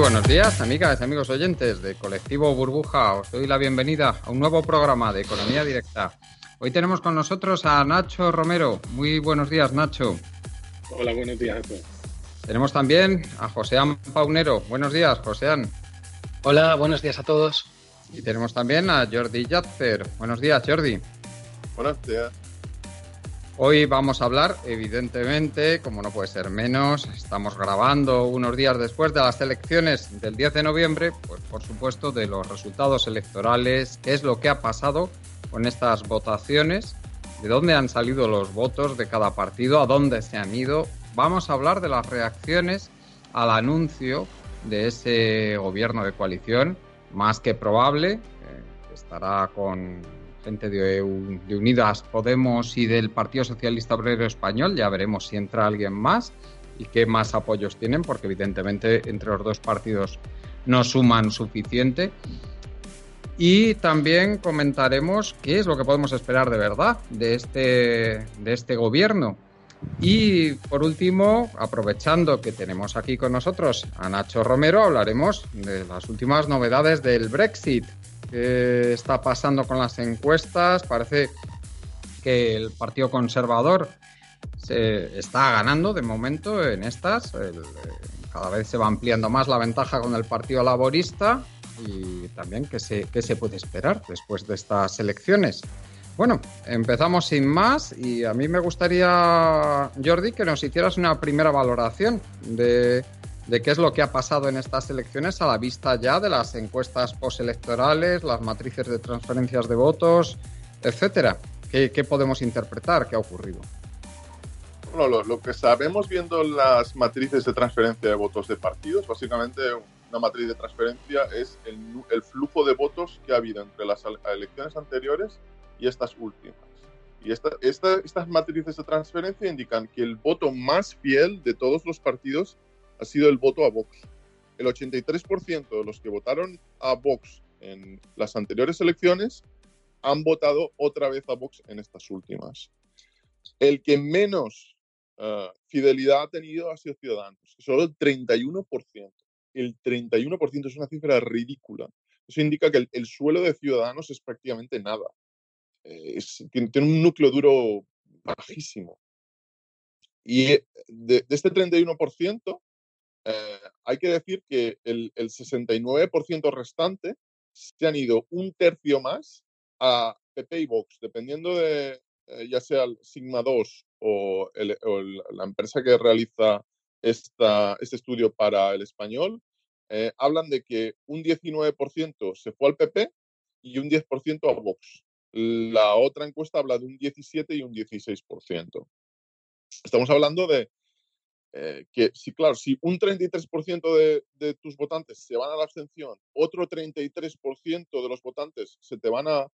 Buenos días, amigas y amigos oyentes de Colectivo Burbuja. Os doy la bienvenida a un nuevo programa de Economía Directa. Hoy tenemos con nosotros a Nacho Romero. Muy buenos días, Nacho. Hola, buenos días. Tenemos también a Joseán Paunero. Buenos días, Joseán. Hola, buenos días a todos. Y tenemos también a Jordi Yatzer. Buenos días, Jordi. Buenos días. Hoy vamos a hablar, evidentemente, como no puede ser menos, estamos grabando unos días después de las elecciones del 10 de noviembre, pues por supuesto de los resultados electorales, qué es lo que ha pasado con estas votaciones, de dónde han salido los votos de cada partido, a dónde se han ido. Vamos a hablar de las reacciones al anuncio de ese gobierno de coalición, más que probable, eh, que estará con gente de, Unidas Podemos y del Partido Socialista Obrero Español. Ya veremos si entra alguien más y qué más apoyos tienen, porque evidentemente entre los dos partidos no suman suficiente. Y también comentaremos qué es lo que podemos esperar de verdad de este, de este gobierno. Y por último, aprovechando que tenemos aquí con nosotros a Nacho Romero, hablaremos de las últimas novedades del Brexit. ¿Qué está pasando con las encuestas? Parece que el Partido Conservador se está ganando de momento en estas. cada vez se va ampliando más la ventaja con el Partido Laborista y también qué se, qué se puede esperar después de estas elecciones. Bueno, empezamos sin más y a mí me gustaría, Jordi, que nos hicieras una primera valoración de, de qué es lo que ha pasado en estas elecciones a la vista ya de las encuestas postelectorales, las matrices de transferencias de votos, etcétera. ¿Qué, podemos interpretar? ¿Qué ha ocurrido? Bueno, lo, que sabemos viendo las matrices de transferencia de votos de partidos, básicamente una matriz de transferencia es el, flujo de votos que ha habido entre las elecciones anteriores y estas últimas. Y esta, estas matrices de transferencia indican que el voto más fiel de todos los partidos ha sido el voto a Vox. El 83% de los que votaron a Vox en las anteriores elecciones han votado otra vez a Vox en estas últimas. El que menos eh, fidelidad ha tenido ha sido Ciudadanos, solo el 31%. El 31% es una cifra ridícula. Eso indica que el, suelo de Ciudadanos es prácticamente nada. Eh, tiene, un núcleo duro bajísimo. Y eh, de, de este 31%, eh, hay que decir que el, 69% restante se han ido un tercio más a PP y Vox, dependiendo de eh, ya sea el Sigma 2 o, la empresa que realiza esta, este estudio para el español, eh, hablan de que un 19% se fue al PP y un 10% a Vox. La otra encuesta habla de un 17 y un 16%. Estamos hablando de eh, que sí, claro, si un 33% de, tus votantes se van a la abstención, otro 33% de los votantes se te van a,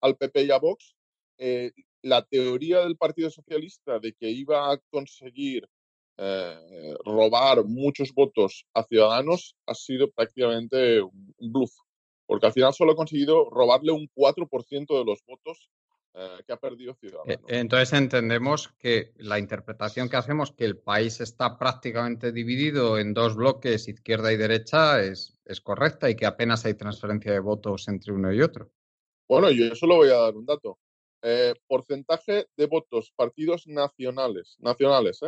al PP y a Vox, eh, la teoría del Partido Socialista de que iba a conseguir eh, robar muchos votos a Ciudadanos ha sido prácticamente un bluff, porque al final solo ha conseguido robarle un 4% de los votos eh, que ha perdido Ciudadanos. Eh, entonces entendemos que la interpretación que hacemos, que el país está prácticamente dividido en dos bloques, izquierda y derecha, es, es correcta y que apenas hay transferencia de votos entre uno y otro. Bueno, yo solo voy a dar un dato. Eh, porcentaje de votos partidos nacionales, nacionales,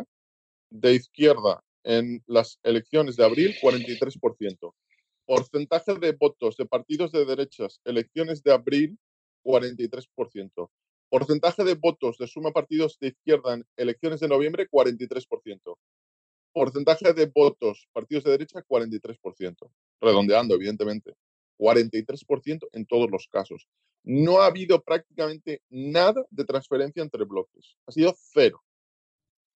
de izquierda en las elecciones de abril, 43%. Porcentaje de votos de partidos de derechas, elecciones de abril, 43%. Porcentaje de votos de suma partidos de izquierda en elecciones de noviembre, 43%. Porcentaje de votos partidos de derecha, 43%. Redondeando, evidentemente. 43% en todos los casos. No ha habido prácticamente nada de transferencia entre bloques. Ha sido cero.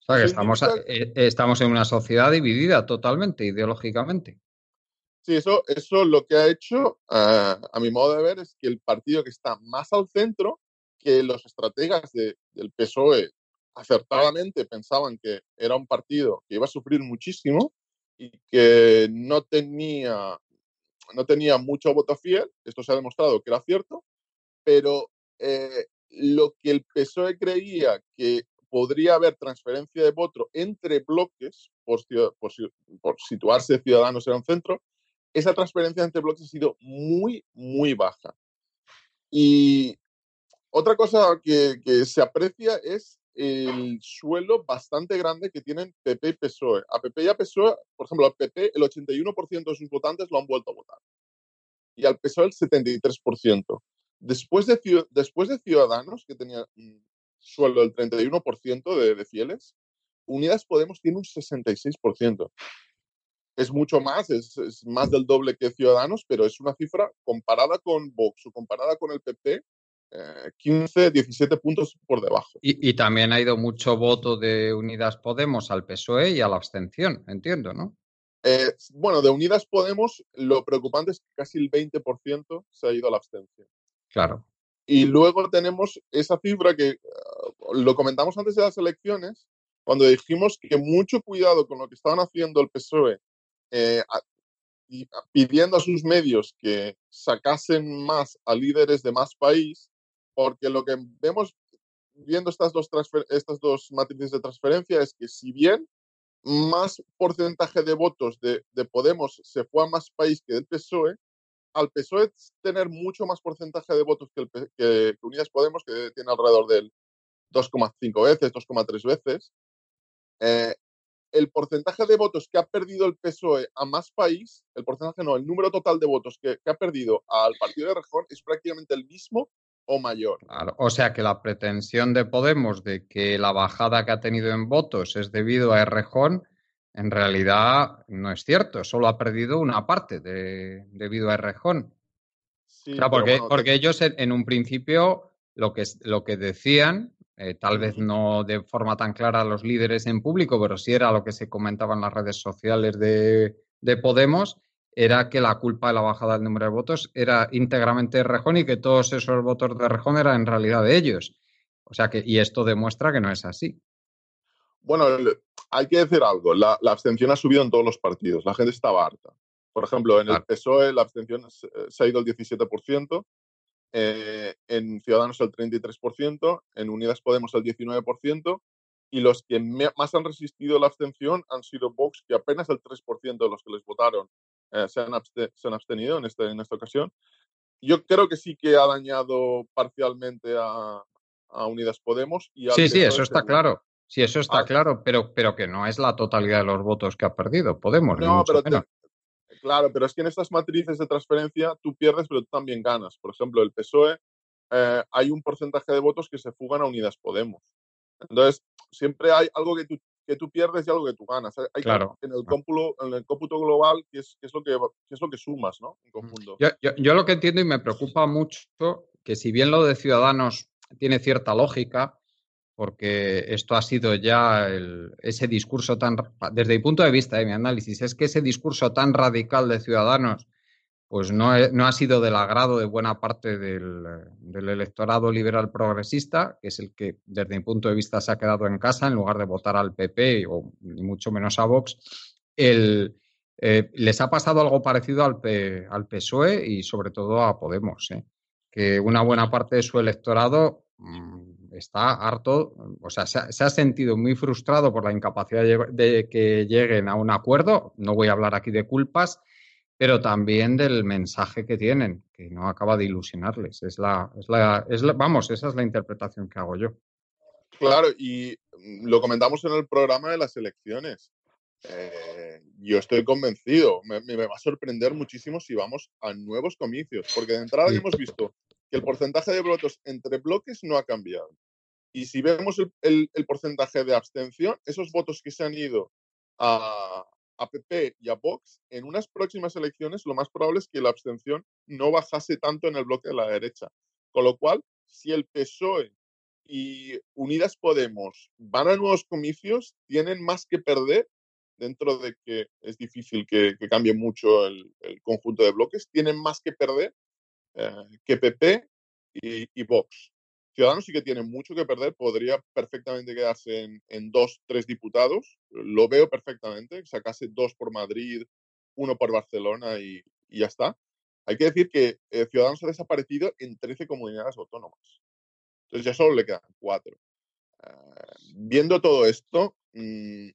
O sea, que estamos, eh, estamos en una sociedad dividida totalmente ideológicamente. Sí, eso, eso lo que ha hecho, ah, a mi modo de ver, es que el partido que está más al centro, que los estrategas del PSOE acertadamente pensaban que era un partido que iba a sufrir muchísimo y que no tenía, no tenía mucho voto fiel, esto se ha demostrado que era cierto, pero eh, lo que el PSOE creía que podría haber transferencia de voto entre bloques por, por, por situarse ciudadanos en un centro, esa transferencia entre bloques ha sido muy, muy baja. Y otra cosa que, se aprecia es el suelo bastante grande que tienen PP y PSOE. A PP y a PSOE, por ejemplo, al PP el 81% de sus votantes lo han vuelto a votar. Y al PSOE el 73%. Después de, después de Ciudadanos, que tenía un suelo del 31% de, de fieles, Unidas Podemos tiene un 66%. Es mucho más, es, es, más del doble que Ciudadanos, pero es una cifra comparada con Vox o comparada con el PP, 15, eh, 17 puntos por debajo. Y, y, también ha ido mucho voto de Unidas Podemos al PSOE y a la abstención, entiendo, ¿no? Eh, bueno, de Unidas Podemos, lo preocupante es que casi el 20% se ha ido a la abstención. Claro. Y luego tenemos esa cifra que uh, lo comentamos antes de las elecciones, cuando dijimos que mucho cuidado con lo que estaban haciendo el PSOE eh, a, pidiendo a sus medios que sacasen más a líderes de más país, porque lo que vemos viendo estas dos, estas dos matrices de transferencia es que si bien más porcentaje de votos de, de, Podemos se fue a más país que del PSOE, al PSOE tener mucho más porcentaje de votos que, el, que, que Unidas Podemos, que tiene alrededor del 2,5 veces, 2,3 veces, eh, el porcentaje de votos que ha perdido el PSOE a más país, el porcentaje no, el número total de votos que, que ha perdido al partido de Rejón es prácticamente el mismo o mayor. Claro, o sea que la pretensión de Podemos de que la bajada que ha tenido en votos es debido a Errejón, en realidad no es cierto, solo ha perdido una parte de, debido a Errejón. Sí, claro, porque, bueno, porque ellos en, en, un principio lo que, lo que decían, eh, tal vez no de forma tan clara los líderes en público, pero sí era lo que se comentaba en las redes sociales de, de Podemos, era que la culpa de la bajada del número de votos era íntegramente de Rejón y que todos esos votos de Rejón eran en realidad de ellos. O sea que, y esto demuestra que no es así. Bueno, hay que decir algo. La, la abstención ha subido en todos los partidos. La gente estaba harta. Por ejemplo, en claro. el PSOE la abstención se, se ha ido al 17%, eh, en Ciudadanos el 33%, en Unidas Podemos el 19%, y los que me, más han resistido la abstención han sido Vox, que apenas el 3% de los que les votaron eh, se, han se, han abstenido en, este, en esta ocasión. Yo creo que sí que ha dañado parcialmente a, a Unidas Podemos. Y sí, sí, eso está claro. Sí, eso está ah, claro, pero, pero que no es la totalidad de los votos que ha perdido Podemos. No, pero te, claro, pero es que en estas matrices de transferencia tú pierdes, pero tú también ganas. Por ejemplo, el PSOE, eh, hay un porcentaje de votos que se fugan a Unidas Podemos. Entonces, siempre hay algo que tú que tú pierdes y algo que tú ganas. Hay claro. que, en, el cómputo, en el cómputo global, que es, que es, lo, que, que, es lo que sumas, ¿no? En conjunto. Yo, yo, yo, lo que entiendo y me preocupa mucho, que si bien lo de Ciudadanos tiene cierta lógica, porque esto ha sido ya ese discurso tan, desde mi punto de vista, de mi análisis, es que ese discurso tan radical de Ciudadanos pues no, no, ha sido del agrado de buena parte del, electorado liberal progresista, que es el que, desde mi punto de vista, se ha quedado en casa en lugar de votar al PP o mucho menos a Vox. Eh, les ha pasado algo parecido al, P, al PSOE y sobre todo a Podemos, ¿eh? que una buena parte de su electorado mmm, está harto, o sea, se ha, se ha, sentido muy frustrado por la incapacidad de, que lleguen a un acuerdo. No voy a hablar aquí de culpas pero también del mensaje que tienen, que no acaba de ilusionarles. Es la, es la, es la, vamos, esa es la interpretación que hago yo. Claro, y lo comentamos en el programa de las elecciones. Eh, yo estoy convencido, me, me, va a sorprender muchísimo si vamos a nuevos comicios, porque de entrada sí. hemos visto que el porcentaje de votos entre bloques no ha cambiado. Y si vemos el, el, el porcentaje de abstención, esos votos que se han ido a, a PP y a Vox, en unas próximas elecciones lo más probable es que la abstención no bajase tanto en el bloque de la derecha. Con lo cual, si el PSOE y Unidas Podemos van a nuevos comicios, tienen más que perder dentro de que es difícil que, que cambie mucho el, el, conjunto de bloques, tienen más que perder eh, que PP y, Vox. Ciudadanos sí que tiene mucho que perder, podría perfectamente quedarse en, dos, tres diputados, lo veo perfectamente, sacase dos por Madrid, uno por Barcelona y, ya está. Hay que decir que eh, Ciudadanos ha desaparecido en 13 comunidades autónomas. Entonces ya solo le quedan cuatro. Uh, viendo todo esto, mmm,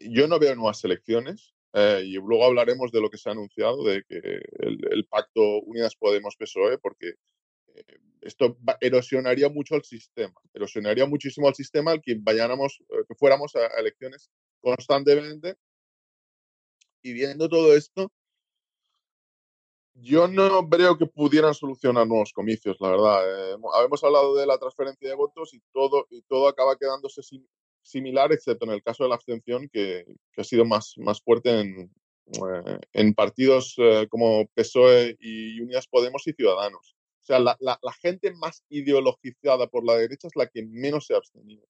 yo no veo nuevas elecciones. Eh, y luego hablaremos de lo que se ha anunciado, de que el, pacto Unidas Podemos PSOE, porque eh, esto erosionaría mucho el sistema, erosionaría muchísimo al sistema al que vayáramos, eh, que fuéramos a, elecciones constantemente. Y viendo todo esto, yo no creo que pudieran solucionar nuevos comicios, la verdad. habemos hablado de la transferencia de votos y todo, y todo acaba quedándose sin, similar, excepto en el caso de la abstención, que, ha sido más, más fuerte en, eh, en partidos eh, como PSOE y Unidas Podemos y Ciudadanos. O sea, la, la, gente más ideologizada por la derecha es la que menos se ha abstenido.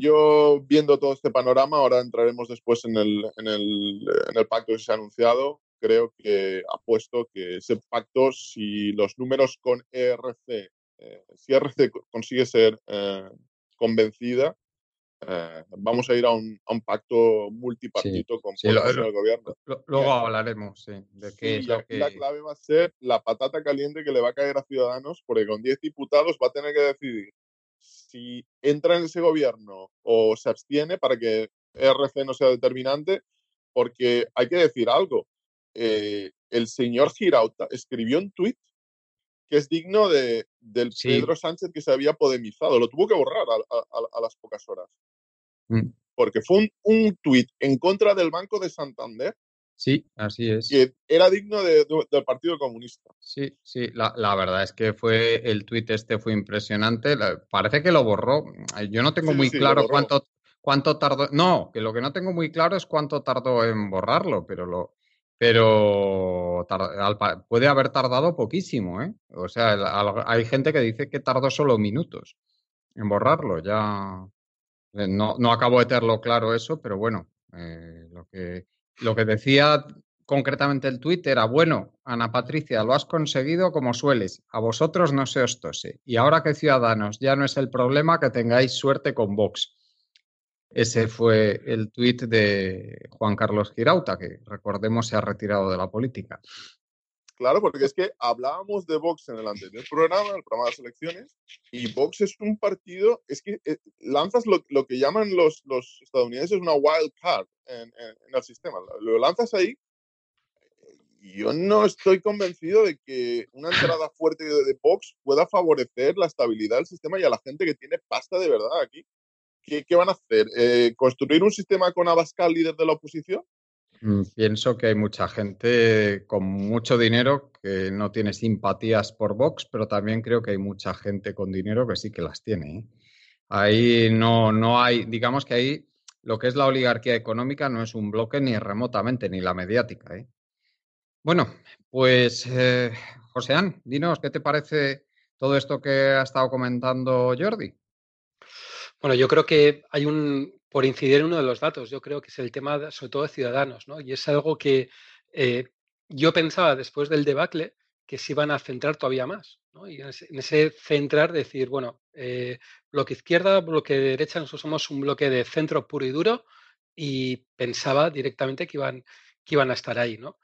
yo viendo todo este panorama, ahora entraremos después en el, en el, en el pacto que se ha anunciado, creo que apuesto que ese pacto, si los números con ERC, eh, si ERC consigue ser convencida, eh, vamos a ir a un, a un pacto multipartito con el gobierno. luego hablaremos de qué es la, que... la clave va a ser la patata caliente que le va a caer a Ciudadanos, porque con 10 diputados va a tener que decidir si entra en ese gobierno o se abstiene para que RC no sea determinante, porque hay que decir algo. Eh, el señor Girauta escribió un tuit que es digno de, del Pedro Sánchez que se había podemizado. Lo tuvo que borrar a, las pocas horas. Mm. Porque fue un, un tuit en contra del Banco de Santander. Sí, así es. Que era digno del Partido Comunista. Sí, sí, la, la, verdad es que fue el tuit este fue impresionante. parece que lo borró. Yo no tengo muy claro cuánto, cuánto tardó. No, que lo que no tengo muy claro es cuánto tardó en borrarlo, pero lo, pero puede haber tardado poquísimo, ¿eh? O sea, hay gente que dice que tardó solo minutos en borrarlo, ya eh, no, no acabo de tenerlo claro eso, pero bueno, eh, lo, que, lo que decía concretamente el Twitter era, bueno, Ana Patricia, lo has conseguido como sueles, a vosotros no se os tose, y ahora que Ciudadanos ya no es el problema, que tengáis suerte con Vox. Ese fue el tuit de Juan Carlos Girauta, que recordemos se ha retirado de la política. Claro, porque es que hablábamos de Vox en el anterior programa, el programa de las elecciones, y Vox es un partido, es que eh, lanzas lo, que llaman los, los, estadounidenses una wild card en, el sistema. Lo lanzas ahí yo no estoy convencido de que una entrada fuerte de Vox pueda favorecer la estabilidad del sistema y a la gente que tiene pasta de verdad aquí. ¿Qué, van a hacer? Eh, ¿Construir un sistema con Abascal líder de la oposición? Mm, pienso que hay mucha gente con mucho dinero que no tiene simpatías por Vox, pero también creo que hay mucha gente con dinero que sí que las tiene. ¿eh? Ahí no, no hay, digamos que ahí lo que es la oligarquía económica no es un bloque ni remotamente, ni la mediática. ¿eh? Bueno, pues eh, Joséán, dinos, ¿qué te parece todo esto que ha estado comentando Jordi? Bueno, yo creo que hay un, por incidir en uno de los datos, yo creo que es el tema sobre todo de ciudadanos, ¿no? Y es algo que eh, yo pensaba después del debacle que se iban a centrar todavía más, ¿no? Y en ese, centrar decir, bueno, eh, bloque izquierda, bloque derecha, nosotros somos un bloque de centro puro y duro y pensaba directamente que iban, que iban a estar ahí, ¿no?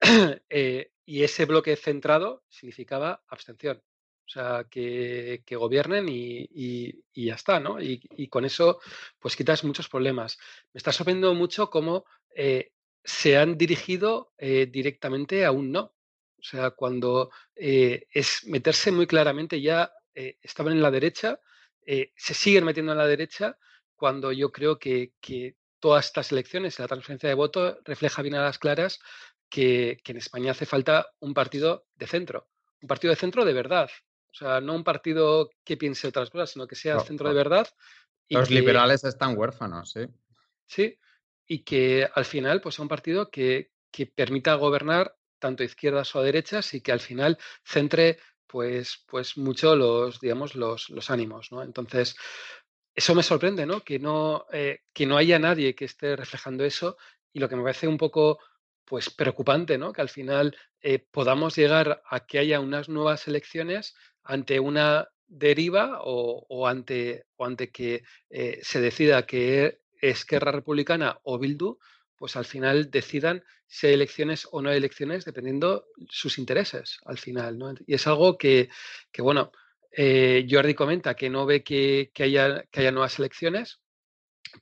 Eh, y ese bloque centrado significaba abstención. O sea, que, gobiernen y, ya está, ¿no? Y, con eso, pues quitas muchos problemas. Me está sorprendiendo mucho cómo eh, se han dirigido eh, directamente a un no. O sea, cuando eh, es meterse muy claramente, ya estaban en la derecha, se siguen metiendo en la derecha, cuando yo creo que, todas estas elecciones, la transferencia de voto, refleja bien a las claras que, que en España hace falta un partido de centro, un partido de centro de verdad, o sea, no un partido que piense otras cosas, sino que sea centro de verdad. Y Los liberales están huérfanos, sí. Sí, y que al final pues sea un partido que, que permita gobernar tanto izquierdas o derechas y que al final centre pues, pues mucho los, digamos, los, los ánimos, ¿no? Entonces, eso me sorprende, ¿no? Que no, eh, que no haya nadie que esté reflejando eso y lo que me parece un poco pues preocupante, ¿no? Que al final eh, podamos llegar a que haya unas nuevas elecciones ante una deriva o, ante, o ante que eh, se decida que es Guerra Republicana o Bildu, pues al final decidan si hay elecciones o no hay elecciones dependiendo sus intereses al final. ¿no? Y es algo que, que bueno, eh, Jordi comenta que no ve que, haya, que haya nuevas elecciones,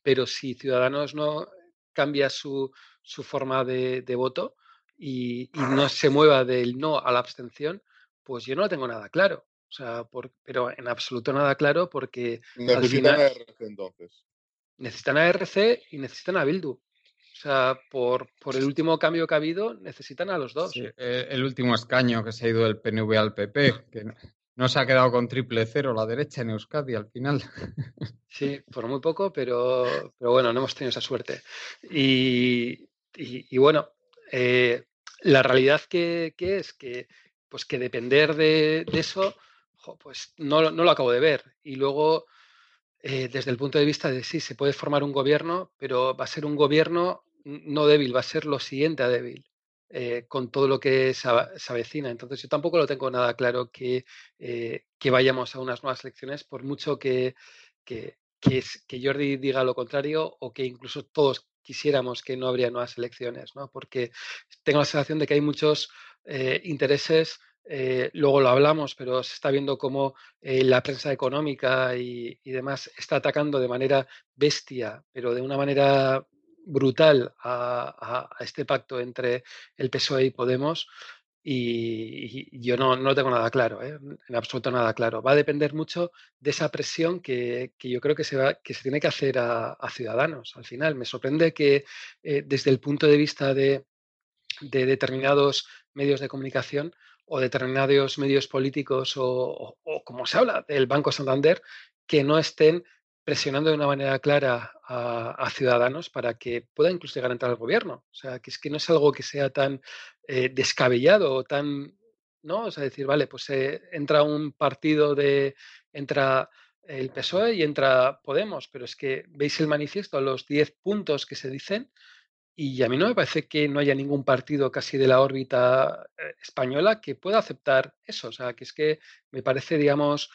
pero si Ciudadanos no cambia su, su forma de, voto y, no se mueva del no a la abstención, pues yo no lo tengo nada claro. O sea, por, pero en absoluto nada claro porque necesitan al final, a entonces. Necesitan a RC y necesitan a Bildu. O sea, por, por, el último cambio que ha habido, necesitan a los dos. Eh, el último escaño que se ha ido del PNV al PP, que no, se ha quedado con triple cero la derecha en Euskadi al final. Sí, por muy poco, pero, pero bueno, no hemos tenido esa suerte. Y, y, bueno, eh, la realidad que, que, es que, pues que depender de, de eso, pues no, no, lo acabo de ver. Y luego, eh, desde el punto de vista de sí, se puede formar un gobierno, pero va a ser un gobierno no débil, va a ser lo siguiente a débil. Eh, con todo lo que se, avecina. Entonces, yo tampoco lo tengo nada claro que, que vayamos a unas nuevas elecciones, por mucho que, que, que, Jordi diga lo contrario o que incluso todos quisiéramos que no habría nuevas elecciones, ¿no? porque tengo la sensación de que hay muchos eh, intereses, eh, luego lo hablamos, pero se está viendo cómo eh, la prensa económica y, demás está atacando de manera bestia, pero de una manera brutal a, a este pacto entre el PSOE y Podemos y, yo no, no, tengo nada claro, ¿eh? en absoluto nada claro. Va a depender mucho de esa presión que, que yo creo que se, va, que se tiene que hacer a, Ciudadanos. Al final, me sorprende que desde el punto de vista de, de, determinados medios de comunicación o determinados medios políticos o, como se habla del Banco Santander, que no estén presionando de una manera clara a, ciudadanos para que pueda incluso llegar a entrar al gobierno. O sea, que es que no es algo que sea tan eh, descabellado o tan, ¿no? O sea, decir, vale, pues eh, entra un partido de, entra el PSOE y entra Podemos, pero es que veis el manifiesto, los 10 puntos que se dicen, y a mí no me parece que no haya ningún partido casi de la órbita eh, española que pueda aceptar eso. O sea, que es que me parece, digamos,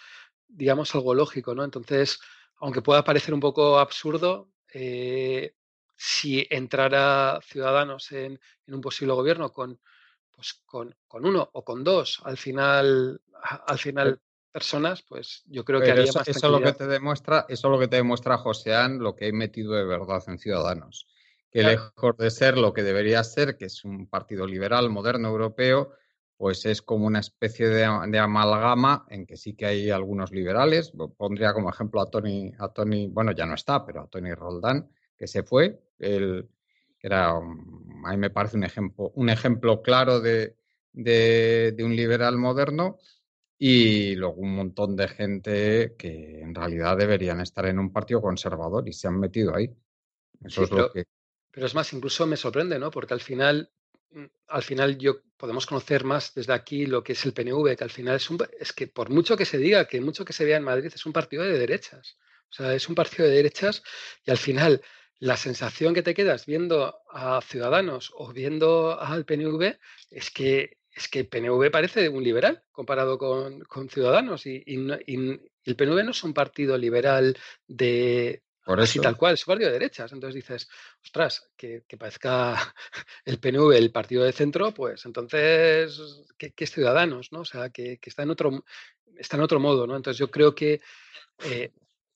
digamos algo lógico, ¿no? Entonces, aunque pueda parecer un poco absurdo, eh, si entrara Ciudadanos en, un posible gobierno con, pues con, uno o con dos, al final, al final personas, pues yo creo que haría eso, más eso lo que te demuestra, eso es lo que te demuestra Joseán, lo que he metido de verdad en Ciudadanos. Que lejos de ser lo que debería ser, que es un partido liberal, moderno, europeo, pues es como una especie de, amalgama en que sí que hay algunos liberales. Pondría como ejemplo a Tony, a Tony, bueno, ya no está, pero a Tony Roldán, que se fue. Él era, a mí me parece un ejemplo, un ejemplo claro de, de, un liberal moderno. Y luego un montón de gente que en realidad deberían estar en un partido conservador y se han metido ahí. Eso es lo que... pero es más, incluso me sorprende, ¿no? Porque al final Mm, al final yo podemos conocer más desde aquí lo que es el PNV, que al final es un es que por mucho que se diga, que mucho que se vea en Madrid, es un partido de derechas. O sea, es un partido de derechas y al final la sensación que te quedas viendo a Ciudadanos o viendo al PNV es que es que PNV parece un liberal comparado con, Ciudadanos y, y, el PNV no es un partido liberal de, por Así tal cual, es partido de derechas. Entonces dices, ostras, que, parezca el PNV el partido de centro, pues entonces, ¿qué, es Ciudadanos? ¿no? O sea, que, está, en otro, está en otro modo, ¿no? Entonces yo creo que eh,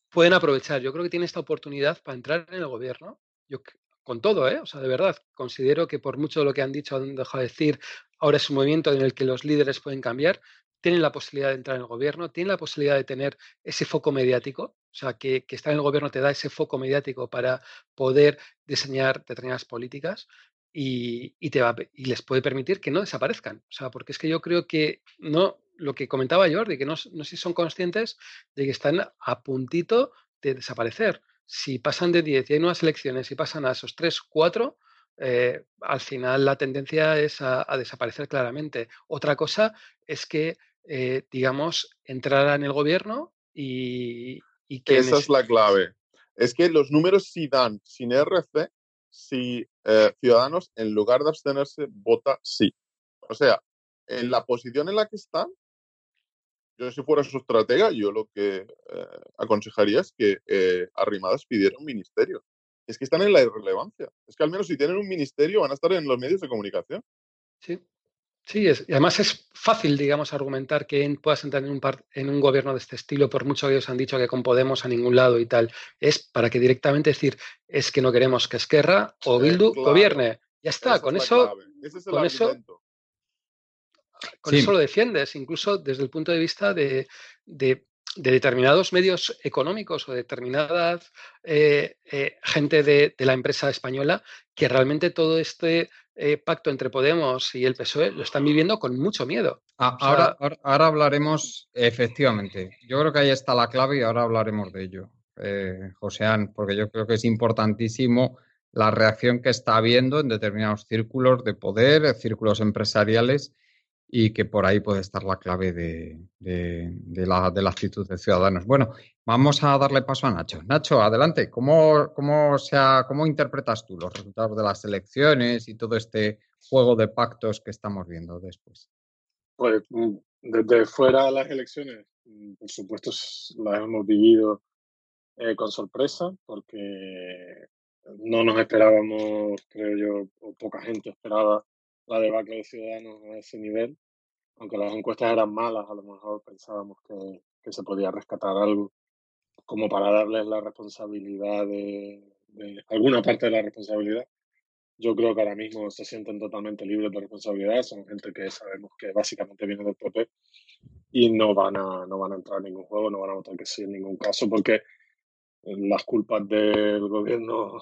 pueden aprovechar, yo creo que tiene esta oportunidad para entrar en el gobierno. Yo, con todo, ¿eh? O sea, de verdad, considero que por mucho de lo que han dicho, han dejado de decir, ahora es un movimiento en el que los líderes pueden cambiar, tienen la posibilidad de entrar en el gobierno, tienen la posibilidad de tener ese foco mediático, o sea, que, estar en el gobierno te da ese foco mediático para poder diseñar determinadas políticas y, te va, y les puede permitir que no desaparezcan. O sea, porque es que yo creo que no, lo que comentaba Jordi, que no, no sé si son conscientes de que están a puntito de desaparecer. Si pasan de 10 y hay nuevas elecciones y pasan a esos 3, 4, eh, al final la tendencia es a, desaparecer claramente. Otra cosa es que eh, digamos, entrara en el gobierno y, Esa es la clave. Es que los números sí dan sin RC si eh, Ciudadanos, en lugar de abstenerse, vota sí. O sea, en la posición en la que están, yo si fuera su estratega, yo lo que eh, aconsejaría es que Arrimadas pidiera un ministerio. Es que están en la irrelevancia. Es que al menos si tienen un ministerio van a estar en los medios de comunicación. Sí. Sí, es, y además es fácil, digamos, argumentar que puedas entrar en un, en un gobierno de este estilo, por mucho que ellos han dicho que con Podemos a ningún lado y tal. Es para que directamente decir, es que no queremos que Esquerra o Bildu gobierne. Ya está, con eso, con eso, con eso lo defiendes, incluso desde el punto de vista de, de, determinados medios económicos o determinada eh, eh, gente de, la empresa española que realmente todo este eh, pacto entre Podemos y el PSOE lo están viviendo con mucho miedo. Ah, ahora, ahora, hablaremos, efectivamente, yo creo que ahí está la clave y ahora hablaremos de ello, eh, Joseán, porque yo creo que es importantísimo la reacción que está habiendo en determinados círculos de poder, círculos empresariales y que por ahí puede estar la clave de, la, de, la, actitud de ciudadanos. Bueno, vamos a darle paso a Nacho. Nacho, adelante. ¿Cómo, cómo, sea, ¿Cómo interpretas tú los resultados de las elecciones y todo este juego de pactos que estamos viendo después? Pues mm, desde fuera las elecciones, mm, por supuesto, las hemos vivido eh, con sorpresa porque no nos esperábamos, creo yo, o poca gente esperaba la debacle de Ciudadanos a ese nivel. Aunque las encuestas eran malas, a lo mejor pensábamos que, que se podía rescatar algo como para darles la responsabilidad de, alguna parte de la responsabilidad. Yo creo que ahora mismo se sienten totalmente libres de responsabilidad. Son gente que sabemos que básicamente viene del PP y no van a, no van a entrar en ningún juego, no van a votar que sí en ningún caso, porque las culpas del gobierno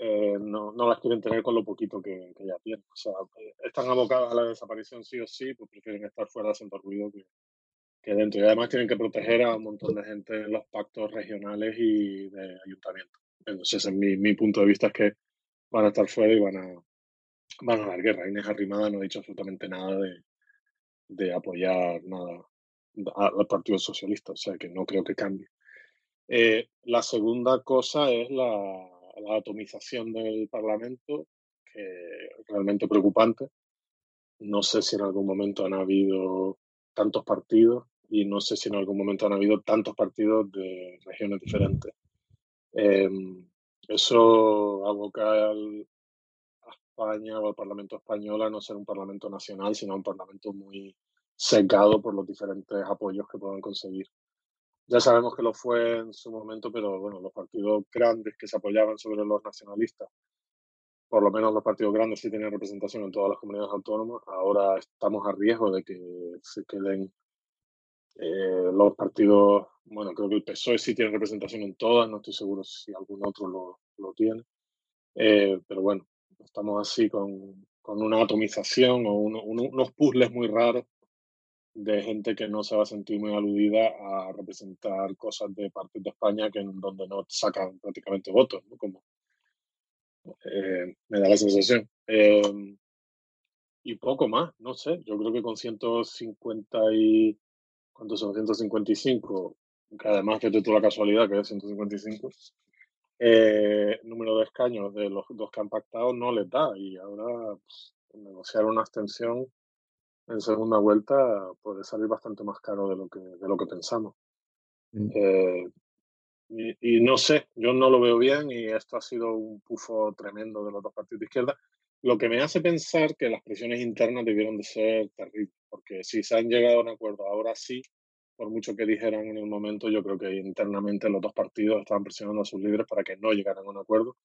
eh, no, no, las quieren tener con lo poquito que, que, ya tienen. O sea, eh, están abocadas a la desaparición sí o sí, pues prefieren estar fuera haciendo ruido que, que, dentro. Y además tienen que proteger a un montón de gente en los pactos regionales y de ayuntamiento. Entonces, en mi, mi punto de vista es que van a estar fuera y van a, van a dar guerra. Inés Arrimada no ha dicho absolutamente nada de, de apoyar nada al Partido Socialista, o sea que no creo que cambie. Eh, la segunda cosa es la, la atomización del Parlamento, que es realmente preocupante. No sé si en algún momento han habido tantos partidos y no sé si en algún momento han habido tantos partidos de regiones diferentes. Em, eso aboca al, a España o al Parlamento español a no ser un Parlamento nacional, sino un Parlamento muy secado por los diferentes apoyos que puedan conseguir. Ya sabemos que lo fue en su momento, pero bueno, los partidos grandes que se apoyaban sobre los nacionalistas, por lo menos los partidos grandes sí tenían representación en todas las comunidades autónomas. Ahora estamos a riesgo de que se queden eh, los partidos, bueno, creo que el PSOE sí tiene representación en todas, no estoy seguro si algún otro lo, lo tiene. Eh, pero bueno, estamos así con, con una atomización o unos puzzles muy raros de gente que no se va a sentir muy aludida a representar cosas de partes de España que en donde no sacan prácticamente votos, ¿no? Como eh, me da la sensación. Em, y poco más, no sé, yo creo que con 150 y... ¿Cuántos son? 155, que además que toda la casualidad que es 155, eh, número de escaños de los dos que han pactado no les da y ahora pues, negociar una abstención en segunda vuelta puede salir bastante más caro de lo que, de lo que pensamos. Mm. Eh, y, no sé, yo no lo veo bien y esto ha sido un pufo tremendo de los dos partidos de izquierda, lo que me hace pensar que las presiones internas debieron de ser terribles, porque si se han llegado a un acuerdo ahora sí, por mucho que dijeran en el momento, yo creo que internamente los dos partidos estaban presionando a sus líderes para que no llegaran a un acuerdo,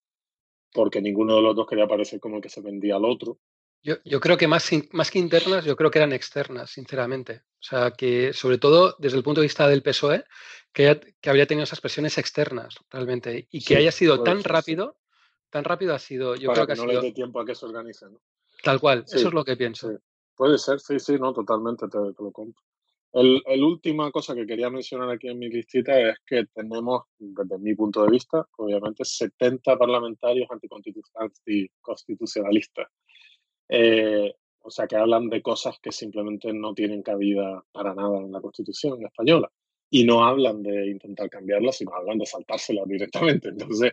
porque ninguno de los dos quería parecer como el que se vendía al otro. Yo, yo, creo que más, más que internas, yo creo que eran externas, sinceramente. O sea, que sobre todo desde el punto de vista del PSOE, que, que habría tenido esas presiones externas realmente. Y que haya sido tan rápido, tan rápido ha sido. Yo creo que, que no le dé tiempo a que se organicen. Tal cual, eso es lo que pienso. Puede ser, sí, sí, no, totalmente te, lo compro. El, el, última cosa que quería mencionar aquí en mi listita es que tenemos, desde mi punto de vista, obviamente, 70 parlamentarios anticonstitucionalistas. Eh, o sea, que hablan de cosas que simplemente no tienen cabida para nada en la Constitución española. Y no hablan de intentar cambiarla, sino hablan de saltársela directamente. Entonces,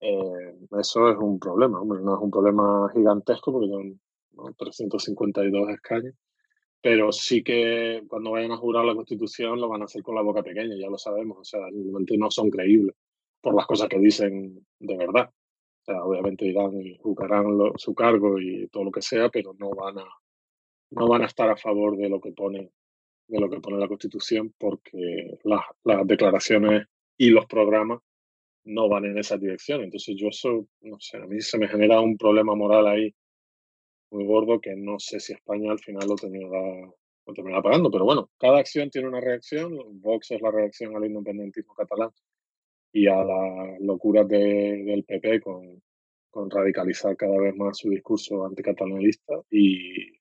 eh, eso es un problema. Hombre, no es un problema gigantesco porque son 352 escaños. Pero sí que cuando vayan a jurar la Constitución lo van a hacer con la boca pequeña, ya lo sabemos. O sea, simplemente no son creíbles por las cosas que dicen de verdad obviamente irán y jugarán su cargo y todo lo que sea, pero no van a, no van a estar a favor de lo que pone de lo que pone la Constitución porque las, las declaraciones y los programas no van en esa dirección. Entonces yo eso, no sé, a mí se me genera un problema moral ahí muy gordo que no sé si España al final lo terminará, lo terminará pagando. Pero bueno, cada acción tiene una reacción. Vox es la reacción al independentismo catalán y a las locuras de, del PP con, con radicalizar cada vez más su discurso anticatalonista y,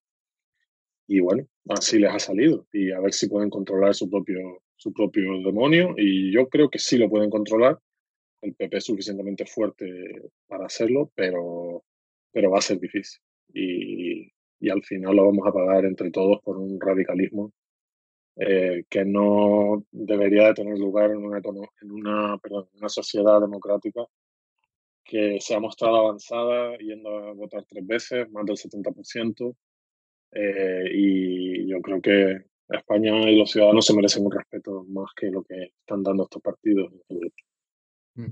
y bueno, así les ha salido. Y a ver si pueden controlar su propio, su propio demonio. Y yo creo que sí lo pueden controlar. El PP es suficientemente fuerte para hacerlo, pero, pero va a ser difícil. Y, y al final lo vamos a pagar entre todos por un radicalismo eh, que no debería de tener lugar en una, en una, perdón, una sociedad democrática que se ha mostrado avanzada yendo a votar tres veces, más del 70%, eh, y yo creo que España y los ciudadanos se merecen un respeto más que lo que están dando estos partidos. Mm.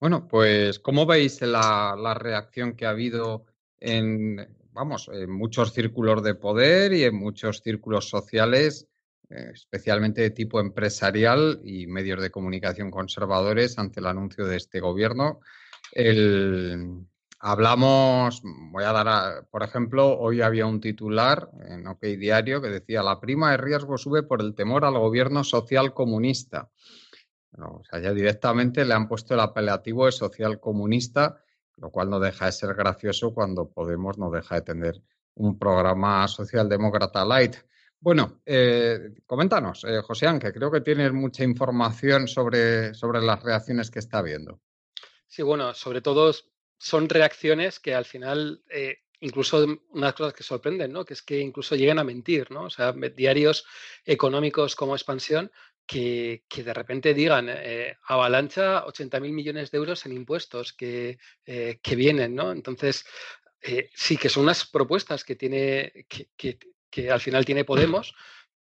Bueno, pues ¿cómo veis la, la reacción que ha habido en, vamos, en muchos círculos de poder y en muchos círculos sociales, especialmente de tipo empresarial y medios de comunicación conservadores ante el anuncio de este gobierno? El, Hablamos, voy a dar, por ejemplo, hoy había un titular en OK Diario que decía la prima de riesgo sube por el temor al gobierno social comunista. o sea, ya directamente le han puesto el apelativo de social comunista, lo cual no deja de ser gracioso cuando Podemos no deja de tener un programa socialdemócrata light. Bueno, eh, coméntanos, eh, José que creo que tienes mucha información sobre, sobre las reacciones que está habiendo. Sí, bueno, sobre todo son reacciones que al final, eh, incluso unas cosas que sorprenden, ¿no? Que es que incluso lleguen a mentir, ¿no? O sea, diarios económicos como expansión que, de repente digan eh, avalancha 80.000 millones de euros en impuestos que, que vienen, ¿no? Entonces, sí que son unas propuestas que tiene, que, que, al final tiene Podemos,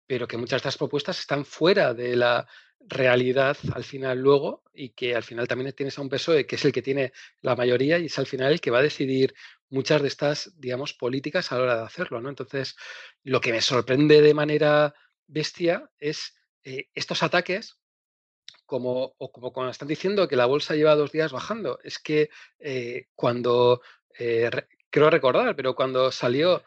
pero que muchas de estas propuestas están fuera de la realidad al final luego y que al final también tienes a un PSOE que es el que tiene la mayoría y es al final el que va a decidir muchas de estas, digamos, políticas a la hora de hacerlo, ¿no? Entonces, lo que me sorprende de manera bestia es eh, estos ataques como, o como cuando están diciendo que la bolsa lleva dos días bajando. Es que eh, cuando, eh, creo recordar, pero cuando salió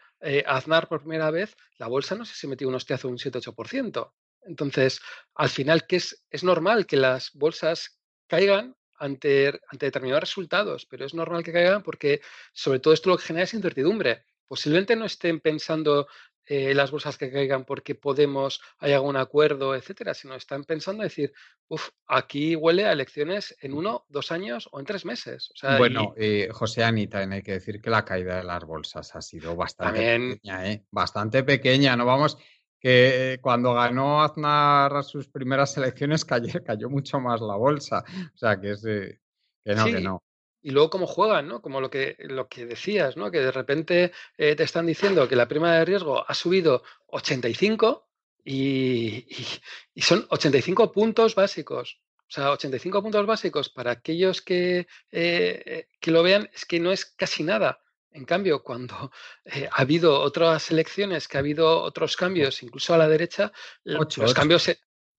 Aznar por primera vez, la bolsa no sé si metió un hostiazo un 7-8%. Entonces, al final, que es, es normal que las bolsas caigan ante, ante determinados resultados, pero es normal que caigan porque sobre todo esto lo que genera es incertidumbre. Posiblemente no estén pensando eh, las bolsas que caigan porque Podemos hay algún acuerdo, etcétera, sino están pensando decir, uff, aquí huele a elecciones en uno, dos años o en tres meses. bueno, eh, José Anita, hay que decir que la caída de las bolsas ha sido bastante pequeña, ¿eh? bastante pequeña. No vamos, que cuando ganó Aznar sus primeras elecciones cayó, cayó mucho más la bolsa. O sea, que es que no, que no. Y luego cómo juegan, ¿no? Como lo que, lo que decías, ¿no? Que de repente eh, te están diciendo que la prima de riesgo ha subido 85 y, y, son 85 puntos básicos. O sea, 85 puntos básicos para aquellos que, eh, que lo vean es que no es casi nada. En cambio, cuando eh, ha habido otras elecciones, que ha habido otros cambios, incluso a la derecha, los cambios...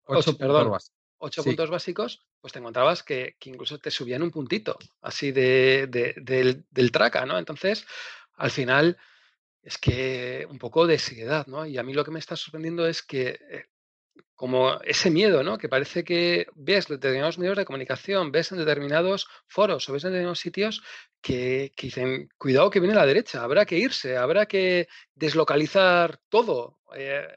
ocho, perdón, ocho puntos básicos, pues te encontrabas que, incluso te subían un puntito así de, del, del, traca, ¿no? Entonces, al final es que un poco de seriedad, ¿no? Y a mí lo que me está sorprendiendo es que eh, como ese miedo, ¿no? Que parece que ves determinados medios de comunicación, ves en determinados foros o ves en determinados sitios que, dicen, cuidado que viene la derecha, habrá que irse, habrá que deslocalizar todo, eh,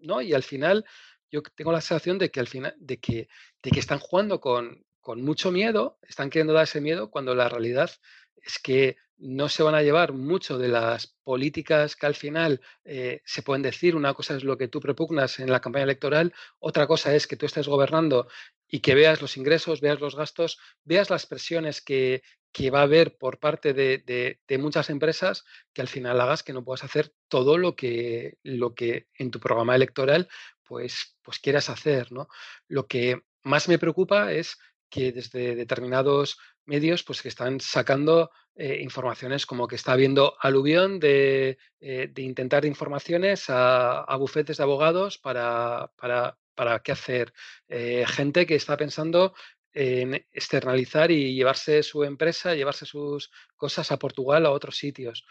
¿no? Y al final yo tengo la sensación de que al final, de que, de que están jugando con, con mucho miedo, están queriendo dar ese miedo cuando la realidad es que no se van a llevar mucho de las políticas que al final eh, se pueden decir. Una cosa es lo que tú propugnas en la campaña electoral, otra cosa es que tú estés gobernando y que veas los ingresos, veas los gastos, veas las presiones que, que va a haber por parte de, de, muchas empresas que al final hagas que no puedas hacer todo lo que, lo que en tu programa electoral pues, pues quieras hacer. ¿no? Lo que más me preocupa es que desde determinados medios pues que están sacando eh, informaciones como que está habiendo aluvión de, eh, intentar informaciones a, bufetes de abogados para, para, qué hacer. Eh, gente que está pensando en externalizar y llevarse su empresa, llevarse sus cosas a Portugal a otros sitios.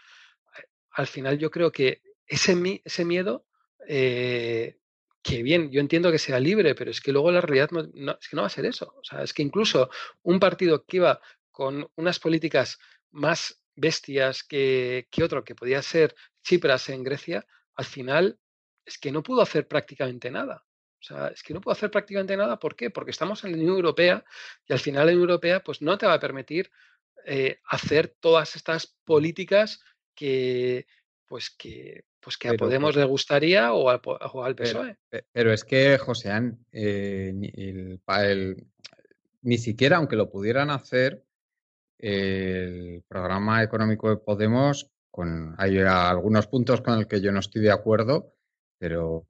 Al final yo creo que ese, ese miedo que bien, yo entiendo que sea libre, pero es que luego la realidad es que no va a ser eso. O sea, es que incluso un partido que iba con unas políticas más bestias que, otro, que podía ser Chipras en Grecia, al final es que no pudo hacer prácticamente nada. O sea, es que no pudo hacer prácticamente nada. ¿Por qué? Porque estamos en la Unión Europea y al final la Unión Europea pues, no te va a permitir eh, hacer todas estas políticas que, pues que, pues que a Podemos le gustaría o, al PSOE. Pero, es que, Joséán, eh, ni siquiera aunque lo pudieran hacer, el programa económico de Podemos, con, hay algunos puntos con los que yo no estoy de acuerdo, pero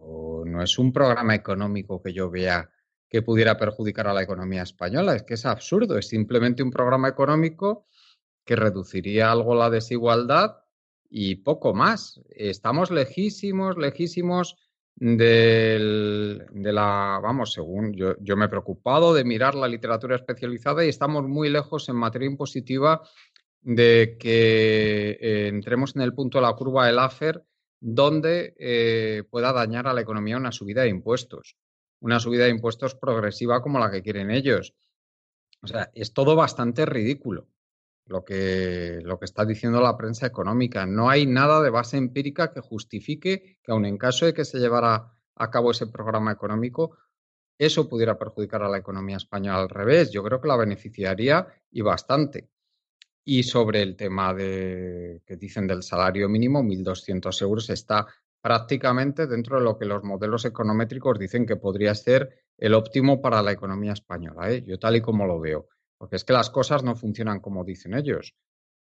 no es un programa económico que yo vea que pudiera perjudicar a la economía española. Es que es absurdo, es simplemente un programa económico que reduciría algo la desigualdad y poco más. Estamos lejísimos, lejísimos del, de la, vamos, según yo, me he preocupado de mirar la literatura especializada y estamos muy lejos en materia impositiva de que eh, entremos en el punto de la curva del AFER donde eh, pueda dañar a la economía una subida de impuestos, una subida de impuestos progresiva como la que quieren ellos. O sea, es todo bastante ridículo lo que, lo que está diciendo la prensa económica. No hay nada de base empírica que justifique que, aun en caso de que se llevara a cabo ese programa económico, eso pudiera perjudicar a la economía española al revés. Yo creo que la beneficiaría y bastante. Y sobre el tema de que dicen del salario mínimo, 1.200 euros está prácticamente dentro de lo que los modelos econométricos dicen que podría ser el óptimo para la economía española. ¿eh? Yo tal y como lo veo. Porque es que las cosas no funcionan como dicen ellos.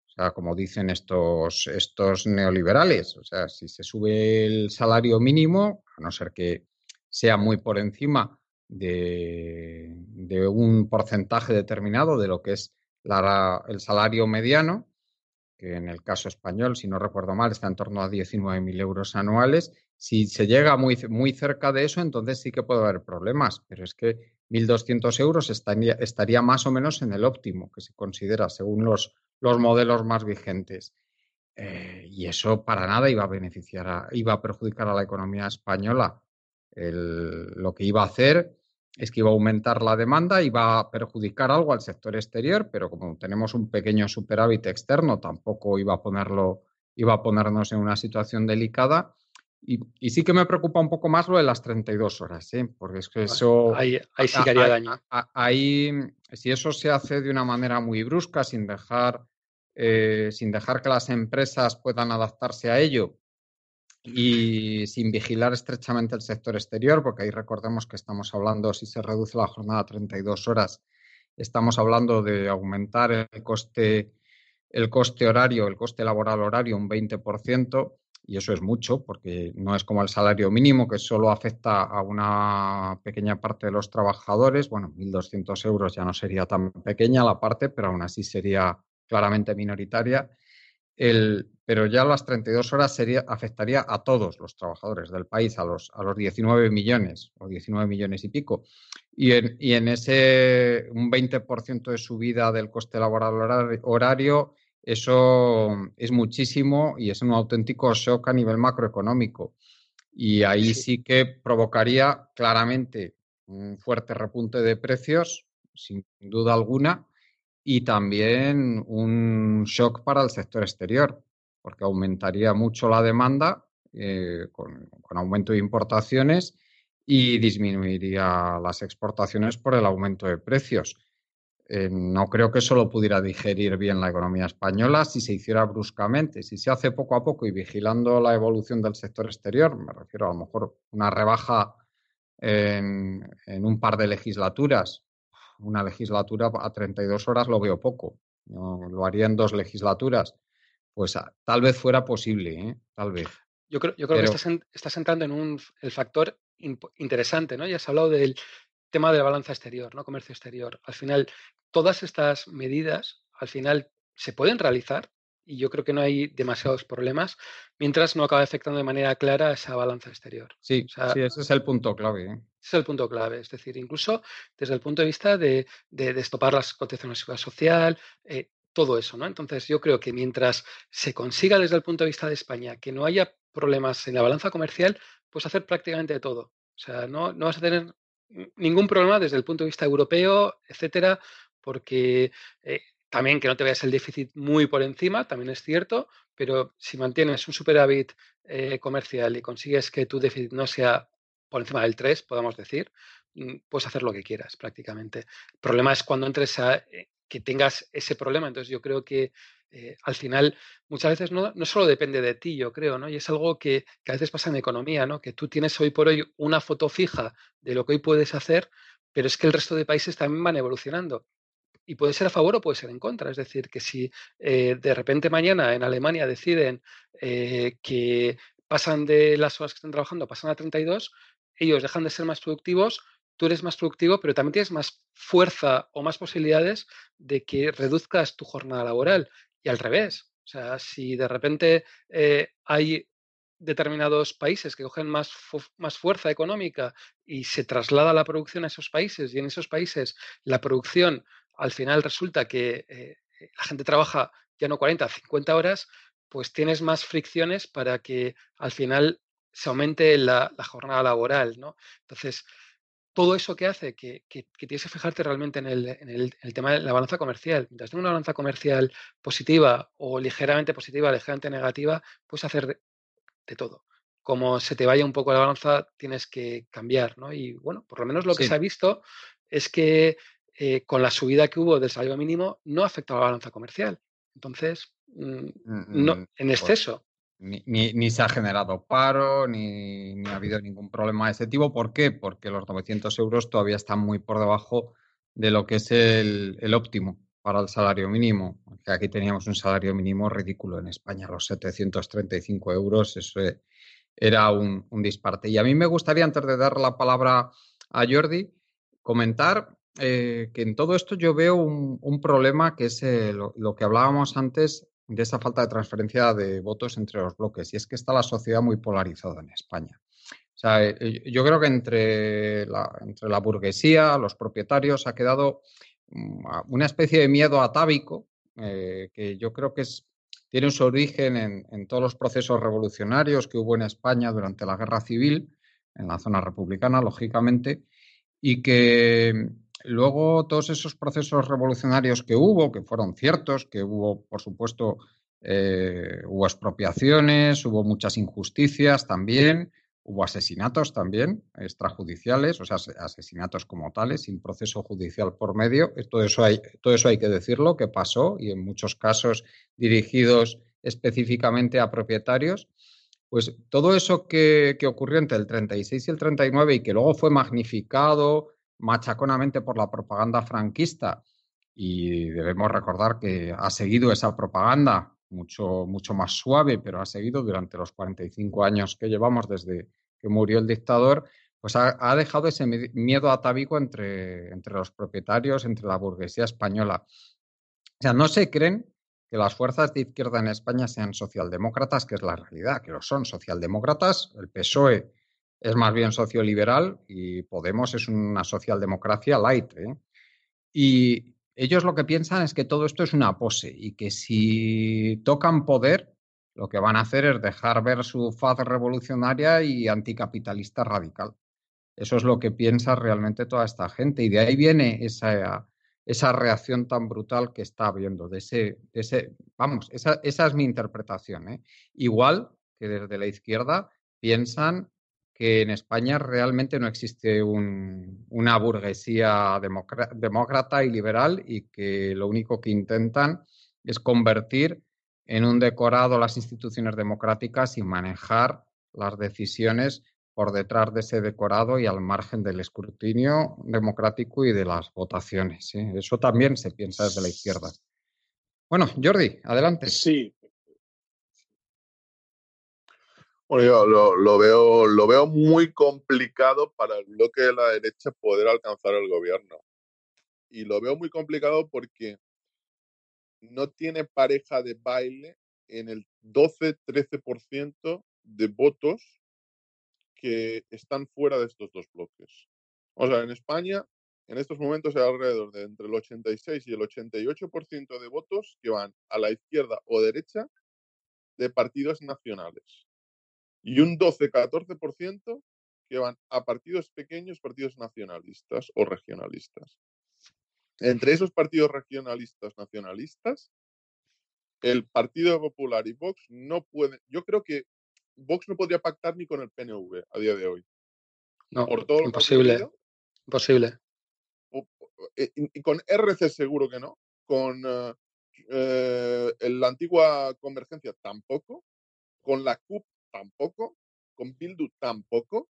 O sea, como dicen estos, estos neoliberales. O sea, si se sube el salario mínimo, a no ser que sea muy por encima de, un porcentaje determinado de lo que es el salario mediano, que en el caso español, si no recuerdo mal, está en torno a 19.000 euros anuales. Si se llega muy, muy cerca de eso, entonces sí que puede haber problemas, pero es que 1.200 euros estaría, más o menos en el óptimo que se considera según los, los modelos más vigentes. Eh, y eso para nada iba a beneficiar, iba a perjudicar a la economía española. lo que iba a hacer es que iba a aumentar la demanda, iba a perjudicar algo al sector exterior, pero como tenemos un pequeño superávit externo, tampoco iba a ponerlo, iba a ponernos en una situación delicada y, sí que me preocupa un poco más lo de las 32 horas, ¿eh? porque es que eso... Ahí, sí que haría daño. Ahí, si eso se hace de una manera muy brusca, sin dejar, eh, sin dejar que las empresas puedan adaptarse a ello y sin vigilar estrechamente el sector exterior, porque ahí recordemos que estamos hablando, si se reduce la jornada a 32 horas, estamos hablando de aumentar el coste, el coste horario, el coste laboral horario un 20% y eso es mucho porque no es como el salario mínimo que solo afecta a una pequeña parte de los trabajadores. Bueno, 1.200 euros ya no sería tan pequeña la parte, pero aún así sería claramente minoritaria. El, pero ya las 32 horas sería, afectaría a todos los trabajadores del país, a los, a los 19 millones o 19 millones y pico. Y en, y en ese un 20% de subida del coste laboral horario eso es muchísimo y es un auténtico shock a nivel macroeconómico. Y ahí sí, que provocaría claramente un fuerte repunte de precios, sin duda alguna, y también un shock para el sector exterior, porque aumentaría mucho la demanda eh, con, con, aumento de importaciones y disminuiría las exportaciones por el aumento de precios. Eh, no creo que eso lo pudiera digerir bien la economía española si se hiciera bruscamente. Si se hace poco a poco y vigilando la evolución del sector exterior, me refiero a lo mejor una rebaja en, un par de legislaturas, una legislatura a 32 horas lo veo poco. lo haría en dos legislaturas. Pues ah, tal vez fuera posible, ¿eh? tal vez. Yo creo, yo creo que estás, entrando en un, el factor interesante, ¿no? Ya has hablado del, tema de la balanza exterior, ¿no? Comercio exterior. Al final, todas estas medidas, al final, se pueden realizar y yo creo que no hay demasiados problemas mientras no acabe afectando de manera clara esa balanza exterior. Sí, sí ese es el punto clave. ¿eh? Ese es el punto clave. Es decir, incluso desde el punto de vista de, de, de estopar las condiciones de seguridad social, eh, todo eso, ¿no? Entonces, yo creo que mientras se consiga desde el punto de vista de España que no haya problemas en la balanza comercial, pues hacer prácticamente todo. O sea, no, no vas a tener ningún problema desde el punto de vista europeo, etcétera, porque eh, también que no te veas el déficit muy por encima, también es cierto, pero si mantienes un superávit eh, comercial y consigues que tu déficit no sea por encima del 3, podamos decir, mm, puedes hacer lo que quieras prácticamente. El problema es cuando entres a eh, que tengas ese problema. Entonces yo creo que al final muchas veces no, no, solo depende de ti, yo creo, ¿no? Y es algo que, que, a veces pasa en economía, ¿no? Que tú tienes hoy por hoy una foto fija de lo que hoy puedes hacer, pero es que el resto de países también van evolucionando y puede ser a favor o puede ser en contra. Es decir, que si eh, de repente mañana en Alemania deciden eh, que pasan de las horas que están trabajando, pasan a 32, ellos dejan de ser más productivos, tú eres más productivo, pero también tienes más fuerza o más posibilidades de que reduzcas tu jornada laboral. Y al revés. O sea, si de repente eh, hay determinados países que cogen más, más fuerza económica y se traslada la producción a esos países y en esos países la producción al final resulta que eh, la gente trabaja ya no 40, 50 horas, pues tienes más fricciones para que al final se aumente la, jornada laboral, ¿no? Entonces, todo eso que hace que, tienes que fijarte realmente en el, tema de la balanza comercial. Mientras tengas una balanza comercial positiva o ligeramente positiva, ligeramente negativa, puedes hacer de, todo. Como se te vaya un poco la balanza, tienes que cambiar, ¿no? Y bueno, por lo menos lo que se ha visto es que eh, con la subida que hubo del salario mínimo, no afectó a la balanza comercial. Entonces, mm, mm, no, mm, en pues exceso. Ni, ni, se ha generado paro, ni, ni, ha habido ningún problema de ese tipo. ¿Por qué? Porque los 900 euros todavía están muy por debajo de lo que es el, el óptimo para el salario mínimo. Aquí teníamos un salario mínimo ridículo en España, los 735 euros, eso era un, un disparte. Y a mí me gustaría, antes de dar la palabra a Jordi, comentar eh, que en todo esto yo veo un, problema que es eh, lo, que hablábamos antes de esa falta de transferencia de votos entre los bloques, y es que está la sociedad muy polarizada en España. O sea, eh, yo creo que entre la, entre la burguesía, los propietarios, ha quedado mm, una especie de miedo atávico, que yo creo que es, tiene su origen en, en todos los procesos revolucionarios que hubo en España durante la guerra civil, en la zona republicana, lógicamente, y que luego todos esos procesos revolucionarios que hubo, que fueron ciertos, que hubo, por supuesto, eh, hubo expropiaciones, hubo muchas injusticias también, hubo asesinatos también extrajudiciales, o sea, asesinatos como tales, sin proceso judicial por medio. Todo eso hay, todo eso hay que decirlo, que pasó y en muchos casos dirigidos específicamente a propietarios. Pues todo eso que, que ocurrió entre el 36 y el 39 y que luego fue magnificado, machaconamente por la propaganda franquista y debemos recordar que ha seguido esa propaganda mucho, mucho más suave, pero ha seguido durante los 45 años que llevamos desde que murió el dictador, pues ha, dejado ese miedo atávico entre, entre los propietarios, entre la burguesía española. O sea, no se creen que las fuerzas de izquierda en España sean socialdemócratas, que es la realidad, que lo son socialdemócratas. El PSOE es más bien socioliberal y Podemos es una socialdemocracia light. ¿eh? Y ellos lo que piensan es que todo esto es una pose y que si tocan poder, lo que van a hacer es dejar ver su faz revolucionaria y anticapitalista radical. Eso es lo que piensa realmente toda esta gente y de ahí viene esa, esa reacción tan brutal que está habiendo, de ese, ese vamos, esa, esa, es mi interpretación. ¿eh? Igual que desde la izquierda piensan que en España realmente no existe una burguesía demócrata y liberal y que lo único que intentan es convertir en un decorado las instituciones democráticas y manejar las decisiones por detrás de ese decorado y al margen del escrutinio democrático y de las votaciones. ¿eh? Eso también se piensa desde la izquierda. Bueno, Jordi, adelante. Sí, Bueno, yo lo, veo, lo veo muy complicado para el bloque de la derecha poder alcanzar el gobierno. Y lo veo muy complicado porque no tiene pareja de baile en el 12-13% de votos que están fuera de estos dos bloques. O sea, en España, en estos momentos hay alrededor de entre el 86 y el 88% de votos que van a la izquierda o derecha de partidos nacionales y un 12-14% que van a partidos pequeños, partidos nacionalistas o regionalistas. Entre esos partidos regionalistas nacionalistas, el Partido Popular y Vox no pueden, yo creo que Vox no podría pactar ni con el PNV a día de hoy. No, por todo imposible. imposible. Eh, y, con RC seguro que no. Con eh, eh, la antigua convergencia tampoco. Con la CUP tampoco, con Bildu tampoco.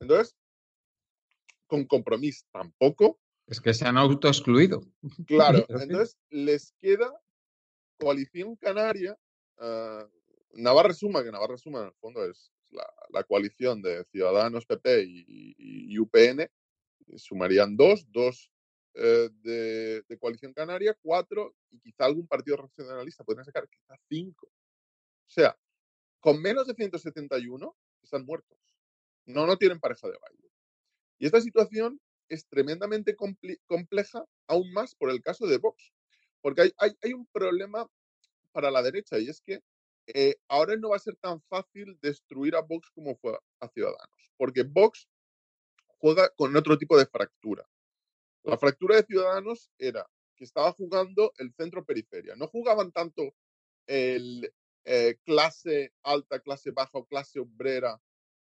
Entonces, con compromiso tampoco. Es que se han autoexcluido. Claro, entonces les queda coalición canaria, uh, Navarra Suma, que Navarra Suma en el fondo es la, coalición de Ciudadanos, PP y, UPN, sumarían dos, dos eh, de, de, coalición canaria, cuatro y quizá algún partido regionalista, podrían sacar quizá cinco. O sea, con menos de 171 están muertos. No, no tienen pareja de baile. Y esta situación es tremendamente compleja, aún más por el caso de Vox. Porque hay, un problema para la derecha y es que eh, ahora no va a ser tan fácil destruir a Vox como fue a Ciudadanos. Porque Vox juega con otro tipo de fractura. La fractura de Ciudadanos era que estaba jugando el centro-periferia. No jugaban tanto el, eh, clase alta, clase baja o clase obrera,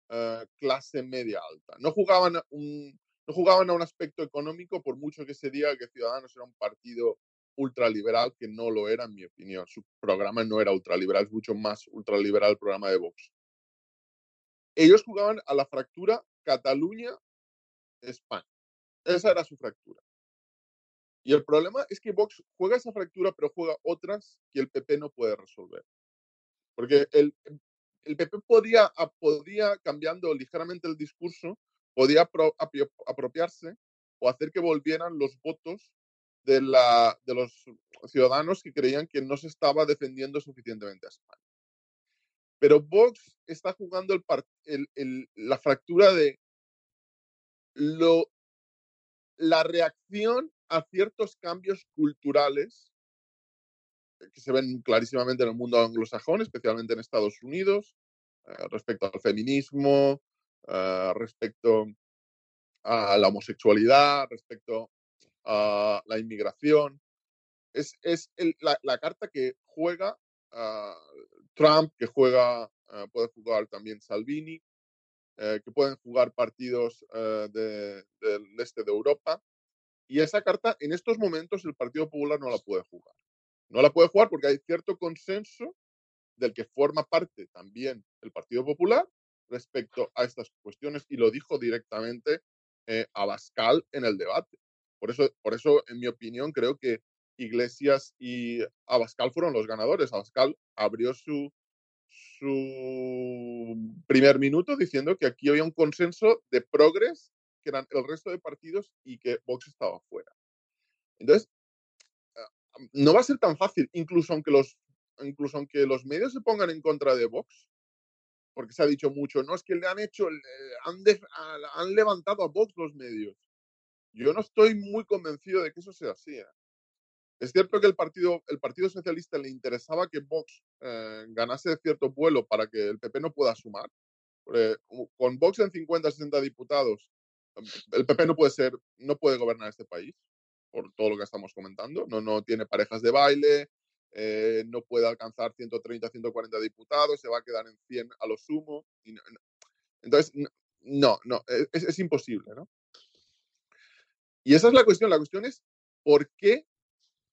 eh, clase media alta. No jugaban, un, no jugaban a un aspecto económico por mucho que se diga que Ciudadanos era un partido ultraliberal, que no lo era en mi opinión. Su programa no era ultraliberal, es mucho más ultraliberal el programa de Vox. Ellos jugaban a la fractura Cataluña-España. Esa era su fractura. Y el problema es que Vox juega esa fractura, pero juega otras que el PP no puede resolver. Porque el, el PP podía, podía, cambiando ligeramente el discurso, podía apropiarse o hacer que volvieran los votos de, la, de los ciudadanos que creían que no se estaba defendiendo suficientemente a España. Pero Vox está jugando el, la fractura de la reacción a ciertos cambios culturales que se ven clarísimamente en el mundo anglosajón, especialmente en Estados Unidos, eh, respecto al feminismo, eh, respecto a la homosexualidad, respecto a la inmigración. Es, es la, carta que juega ah, Trump, que juega, ah, puede jugar también Salvini, eh, que pueden jugar partidos del este de Europa. Y esa carta, en estos momentos, el Partido Popular no la puede jugar. No la puede jugar porque hay cierto consenso del que forma parte también el Partido Popular respecto a estas cuestiones y lo dijo directamente eh, Abascal en el debate. Por eso, por eso, en mi opinión, creo que Iglesias y Abascal fueron los ganadores. Abascal abrió su, su primer minuto diciendo que aquí había un consenso de progres, que eran el resto de partidos y que Vox estaba fuera. Entonces, no va a ser tan fácil, incluso aunque los, incluso aunque los medios se pongan en contra de Vox, porque se ha dicho mucho, no es que le han hecho, han, han levantado a Vox los medios. Yo no estoy muy convencido de que eso sea así. ¿eh? Es cierto que el partido, el partido Socialista le interesaba que Vox eh, ganase cierto vuelo para que el PP no pueda sumar. con Vox en 50, 60 diputados, el PP no puede ser, no puede gobernar este país por todo lo que estamos comentando. No, no tiene parejas de baile, eh, no puede alcanzar 130, 140 diputados, se va a quedar en 100 a lo sumo. entonces, no, no, e, es, es, imposible, ¿no? Y esa es la cuestión. La cuestión es por qué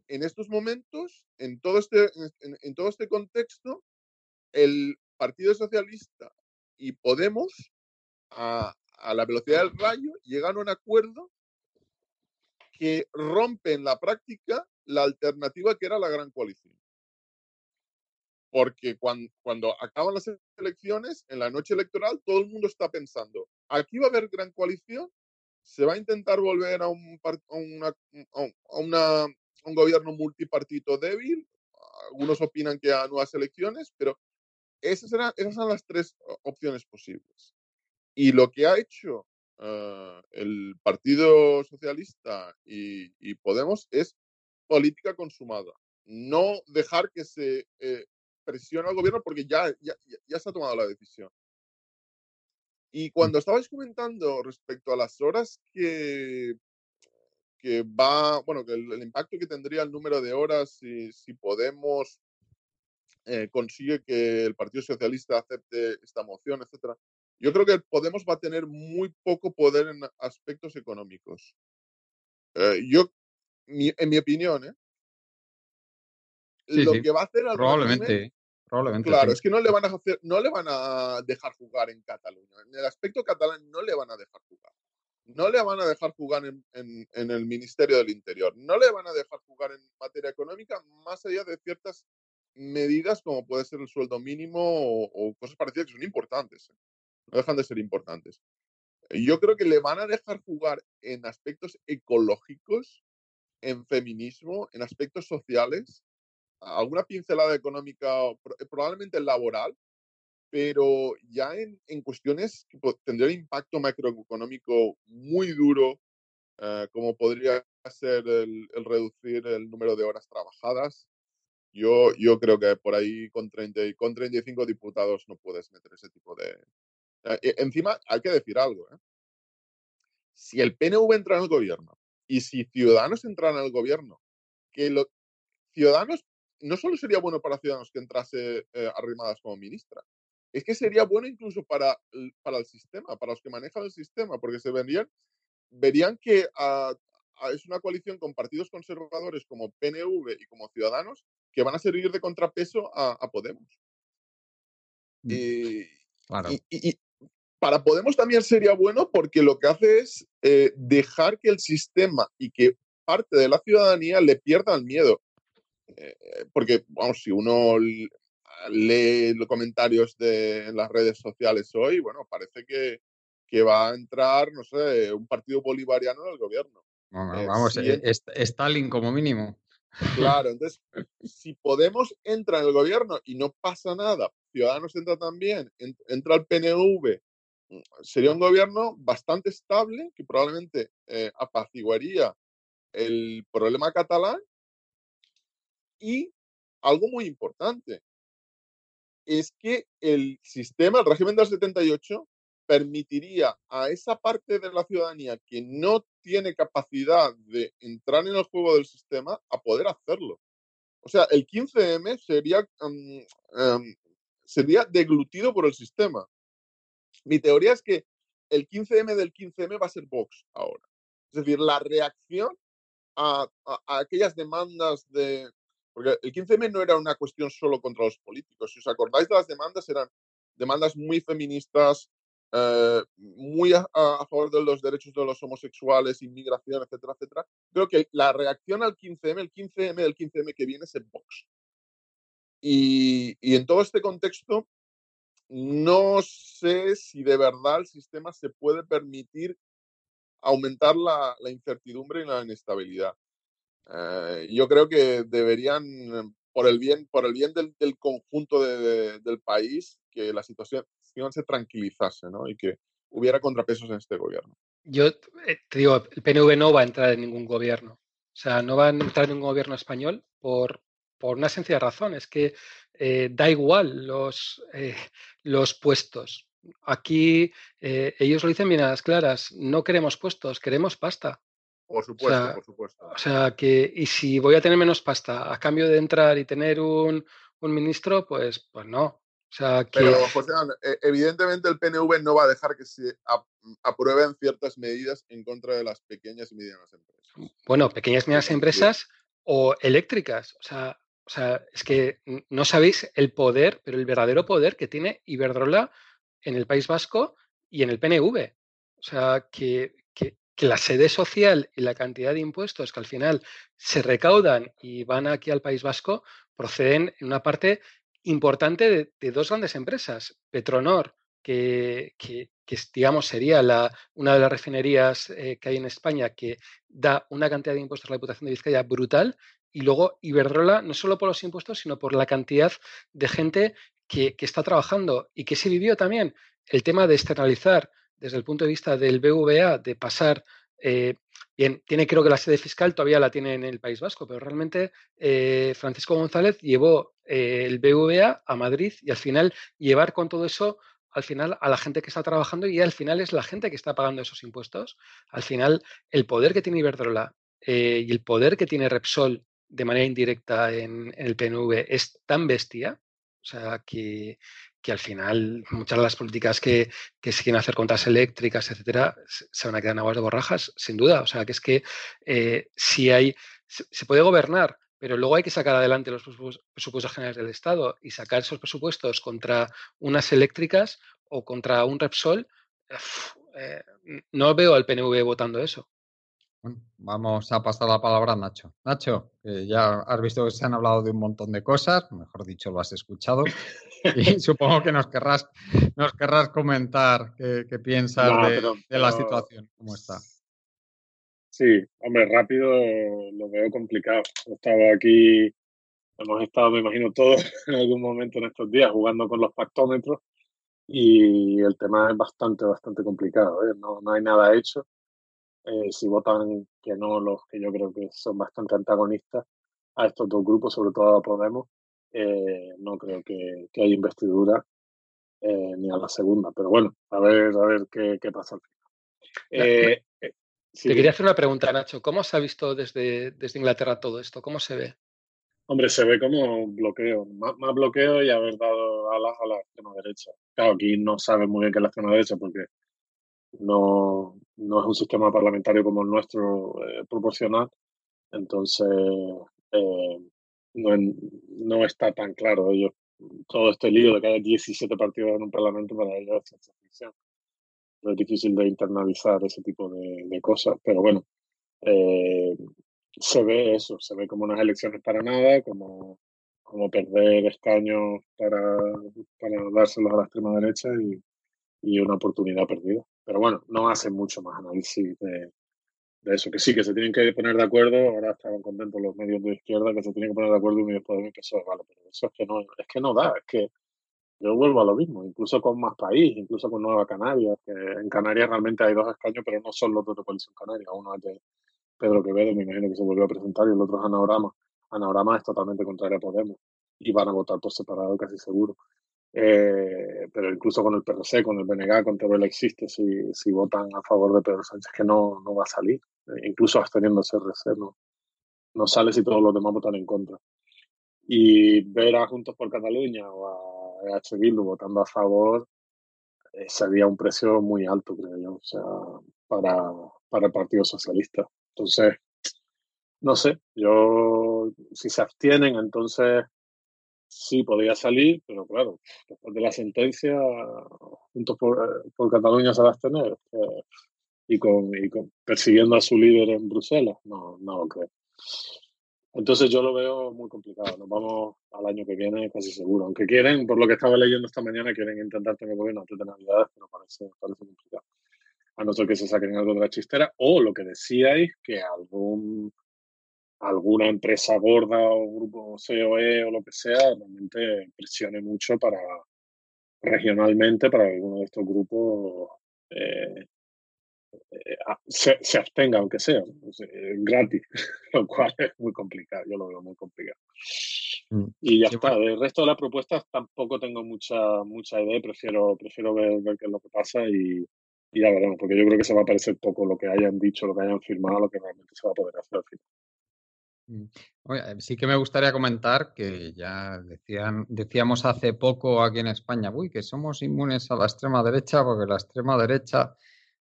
en estos momentos, en todo este, en, todo este contexto, el Partido Socialista y Podemos, a, a la velocidad del rayo, llegan a un acuerdo que rompe en la práctica la alternativa que era la gran coalición. Porque cuando, cuando acaban las elecciones, en la noche electoral, todo el mundo está pensando, aquí va a haber gran coalición, se va a intentar volver a un, una, a una, un gobierno multipartito débil, algunos opinan que a nuevas elecciones, pero esas, eran, esas son las tres opciones posibles. Y lo que ha hecho uh, el Partido Socialista y, y, Podemos es política consumada. No dejar que se eh, presione al gobierno porque ya, ya, ya se ha tomado la decisión. Y cuando estabais comentando respecto a las horas que, que va, bueno, que el, el impacto que tendría el número de horas si, si Podemos eh, consigue que el Partido Socialista acepte esta moción, etcétera. Yo creo que Podemos va a tener muy poco poder en aspectos económicos. Eh, yo, mi, en mi opinión, ¿eh? Sí, lo sí. que va a hacer al Probablemente, probablemente. claro, sí. es que no le van a hacer, no le van a dejar jugar en Cataluña. En el aspecto catalán no le van a dejar jugar. No le van a dejar jugar en, en, en el Ministerio del Interior. No le van a dejar jugar en materia económica más allá de ciertas medidas como puede ser el sueldo mínimo o, o cosas parecidas que son importantes. ¿Eh? No dejan de ser importantes. Yo creo que le van a dejar jugar en aspectos ecológicos, en feminismo, en aspectos sociales, alguna pincelada económica, probablemente laboral, pero ya en, en cuestiones que tendrían impacto macroeconómico muy duro, uh, como podría ser el, el, reducir el número de horas trabajadas. Yo, yo creo que por ahí con, 30, con 35 diputados no puedes meter ese tipo de... Uh, encima, hay que decir algo. ¿eh? Si el PNV entra en el gobierno y si Ciudadanos entran en el gobierno, que los Ciudadanos no solo sería bueno para Ciudadanos que entrase eh, arrimadas como ministra, es que sería bueno incluso para, para el sistema, para los que manejan el sistema, porque se verían, verían que uh, es una coalición con partidos conservadores como PNV y como Ciudadanos que van a servir de contrapeso a, a Podemos. Mm. Eh, claro. y, para Podemos también sería bueno porque lo que hace es eh, dejar que el sistema y que parte de la ciudadanía le pierda el miedo. Eh, porque, vamos, si uno lee los comentarios de, en las redes sociales hoy, bueno, parece que, que va a entrar, no sé, un partido bolivariano en el gobierno. Bueno, vamos, si eh, es, Stalin como mínimo. Claro, entonces, si Podemos entra en el gobierno y no pasa nada, Ciudadanos entra también, entra el PNV, sería un gobierno bastante estable que probablemente eh, apaciguaría el problema catalán y algo muy importante es que el sistema, el régimen del 78, permitiría a esa parte de la ciudadanía que no tiene capacidad de entrar en el juego del sistema a poder hacerlo. O sea, el 15M sería, um, sería deglutido por el sistema. Mi teoría es que el 15M del 15M va a ser Vox ahora. Es decir, la reacción a, aquellas demandas de, porque el 15M no era una cuestión solo contra los políticos. Si os acordáis de las demandas, eran demandas muy feministas, eh, muy a, favor de los derechos de los homosexuales, inmigración, etcétera, etcétera. Creo que la reacción al 15M, el 15M del 15M que viene es en Vox. Y en todo este contexto, no sé si de verdad el sistema se puede permitir aumentar la, la incertidumbre y la inestabilidad. Eh, yo creo que deberían, por el bien, por el bien del, del conjunto de, de, del país, que la situación se tranquilizase ¿no? y que hubiera contrapesos en este gobierno. Yo eh, te digo, el PNV no va a entrar en ningún gobierno. O sea, no va a entrar en ningún gobierno español por, por una sencilla razón. Es que eh, da igual los, eh, los puestos. Aquí eh, ellos lo dicen bien a las claras. No queremos puestos, queremos pasta. Por supuesto, o sea, por supuesto. O sea, que, y si voy a tener menos pasta a cambio de entrar y tener un, un ministro, pues, pues no. O sea, que... Pero, José, evidentemente el PNV no va a dejar que se aprueben ciertas medidas en contra de las pequeñas y medianas empresas. Bueno, pequeñas y medianas empresas o eléctricas. O sea, o sea, es que no sabéis el poder, pero el verdadero poder que tiene Iberdrola en el País Vasco y en el PNV. O sea, que, que, que la sede social y la cantidad de impuestos que al final se recaudan y van aquí al País Vasco proceden en una parte importante de, dos grandes empresas, Petronor, que, digamos sería la, una de las refinerías eh, que hay en España que da una cantidad de impuestos a la Diputación de Vizcaya brutal, y luego Iberdrola, no solo por los impuestos, sino por la cantidad de gente que, está trabajando y que se vivió también el tema de externalizar desde el punto de vista del BVA, de pasar eh, bien, tiene creo que la sede fiscal todavía la tiene en el País Vasco, pero realmente eh, Francisco González llevó eh, el BVA a Madrid y al final llevar con todo eso al final a la gente que está trabajando y al final es la gente que está pagando esos impuestos. Al final el poder que tiene Iberdrola y el poder que tiene Repsol de manera indirecta en, el PNV es tan bestia, o sea, que, al final muchas de las políticas que, se quieren hacer con eléctricas, etcétera, se van a quedar en aguas de borrajas, sin duda. O sea, que es que eh, si hay, se, puede gobernar, pero luego hay que sacar adelante los presupuestos generales del Estado y sacar esos presupuestos contra unas eléctricas o contra un Repsol. Eh, no veo al PNV votando eso. Bueno, vamos a pasar la palabra a Nacho. Nacho, ya has visto que se han hablado de un montón de cosas, mejor dicho, lo has escuchado. Y supongo que nos querrás, nos querrás comentar qué, piensas de, la situación, cómo está. Sí, hombre, rápido lo veo complicado. He estado aquí, hemos estado, me imagino, todos en algún momento en estos días jugando con los pactómetros y el tema es bastante, bastante complicado. ¿eh? No, no hay nada hecho eh, si votan que no los que yo creo que son bastante antagonistas a estos dos grupos, sobre todo a Podemos, eh, no creo que, que haya investidura eh, ni a la segunda. Pero bueno, a ver, a ver qué, qué pasa al final. Te quería hacer una pregunta, Nacho. ¿Cómo se ha visto desde, desde Inglaterra todo esto? ¿Cómo se ve? Hombre, se ve como bloqueo, más, bloqueo y haber dado a la, a la extrema derecha. Claro, aquí no sabe muy bien qué es la extrema derecha porque no, no es un sistema parlamentario como el nuestro eh, proporcional, entonces eh, no, no, está tan claro. Ellos, todo este lío de que haya 17 partidos en un parlamento para ellos es ficción. Es difícil de internalizar ese tipo de, cosas, pero bueno, eh, se ve eso, se ve como unas elecciones para nada, como, como perder escaños para, para dárselos a la extrema derecha y, y una oportunidad perdida. Pero bueno, no hacen mucho más análisis de, eso. Que sí, que se tienen que poner de acuerdo. Ahora estaban contentos los medios de izquierda que se tienen que poner de acuerdo Unidos Podemos y PSOE. Vale, pero eso es que no, es que no da. Es que yo vuelvo a lo mismo, incluso con más país, incluso con Nueva Canarias, que en Canarias realmente hay dos escaños, pero no son los dos de Coalición Canaria. Uno es de Pedro Quevedo, me imagino que se volvió a presentar, y el otro es Anagrama. Anagrama es totalmente contrario a Podemos y van a votar por separado, casi seguro. Eh, pero incluso con el PRC, con el BNG, con Teruel existe, si, si votan a favor de Pedro Sánchez, que no, no va a salir, eh, incluso absteniéndose RC, no, no sale si todos los demás votan en contra. Y ver a Juntos por Cataluña o a EH Bildu votando a favor eh, sería un precio muy alto, creo yo, o sea, para, para el Partido Socialista. Entonces, no sé, yo, si se abstienen, entonces sí podría salir, pero claro, después de la sentencia, Juntos por, por Cataluña se va a abstener y, con, y con, persiguiendo a su líder en Bruselas, no, no lo creo. Entonces yo lo veo muy complicado. Nos vamos al año que viene casi seguro. Aunque quieren, por lo que estaba leyendo esta mañana, quieren intentar tener gobierno antes de Navidades, pero parece, parece complicado. A no ser que se saquen algo de la chistera. O lo que decíais, que algún alguna empresa gorda o grupo COE o lo que sea realmente presione mucho para regionalmente para que alguno de estos grupos eh, eh, se, se, abstenga, aunque sea gratis, lo cual es muy complicado, yo lo veo muy complicado. Mm. Y ya está, del resto de las propuestas tampoco tengo mucha mucha idea, prefiero, prefiero ver, ver qué es lo que pasa y, y ya veremos, porque yo creo que se va a parecer poco lo que hayan dicho, lo que hayan firmado, lo que realmente se va a poder hacer al final. Mm. Sí que me gustaría comentar que ya decían, decíamos hace poco aquí en España, uy, que somos inmunes a la extrema derecha porque la extrema derecha,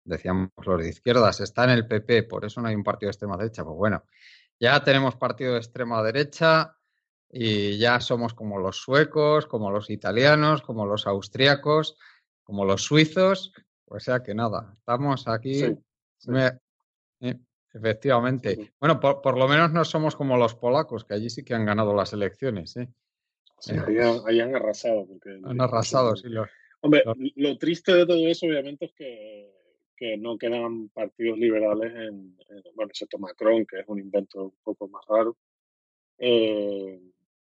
decíamos los de izquierdas, está en el PP, por eso no hay un partido de extrema derecha. Pues bueno, ya tenemos partido de extrema derecha y ya somos como los suecos, como los italianos, como los austríacos, como los suizos. O sea que nada, estamos aquí. Eh, Efectivamente. Bueno, por, lo menos no somos como los polacos, que allí sí que han ganado las elecciones. ¿eh? Sí, ahí, han, arrasado. Porque han arrasado, sí. Hombre, lo triste de todo eso, obviamente, es que, que no quedan partidos liberales en, bueno, excepto Macron, que es un invento un poco más raro. Eh,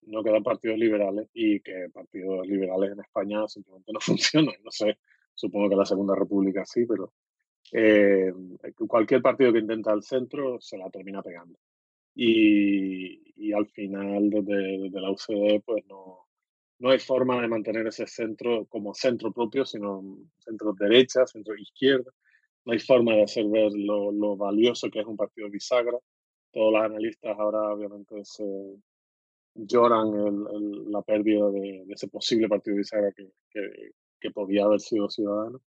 no quedan partidos liberales y que partidos liberales en España simplemente no funcionan. No sé, supongo que la Segunda República sí, pero eh, cualquier partido que intenta al centro se la termina pegando. Y, al final, desde, la UCD, pues no, no hay forma de mantener ese centro como centro propio, sino centro derecha, centro izquierda. No hay forma de hacer ver lo, valioso que es un partido bisagra. Todos los analistas ahora, obviamente, se, lloran el, la pérdida de, ese posible partido bisagra que, que, podía haber sido ciudadano.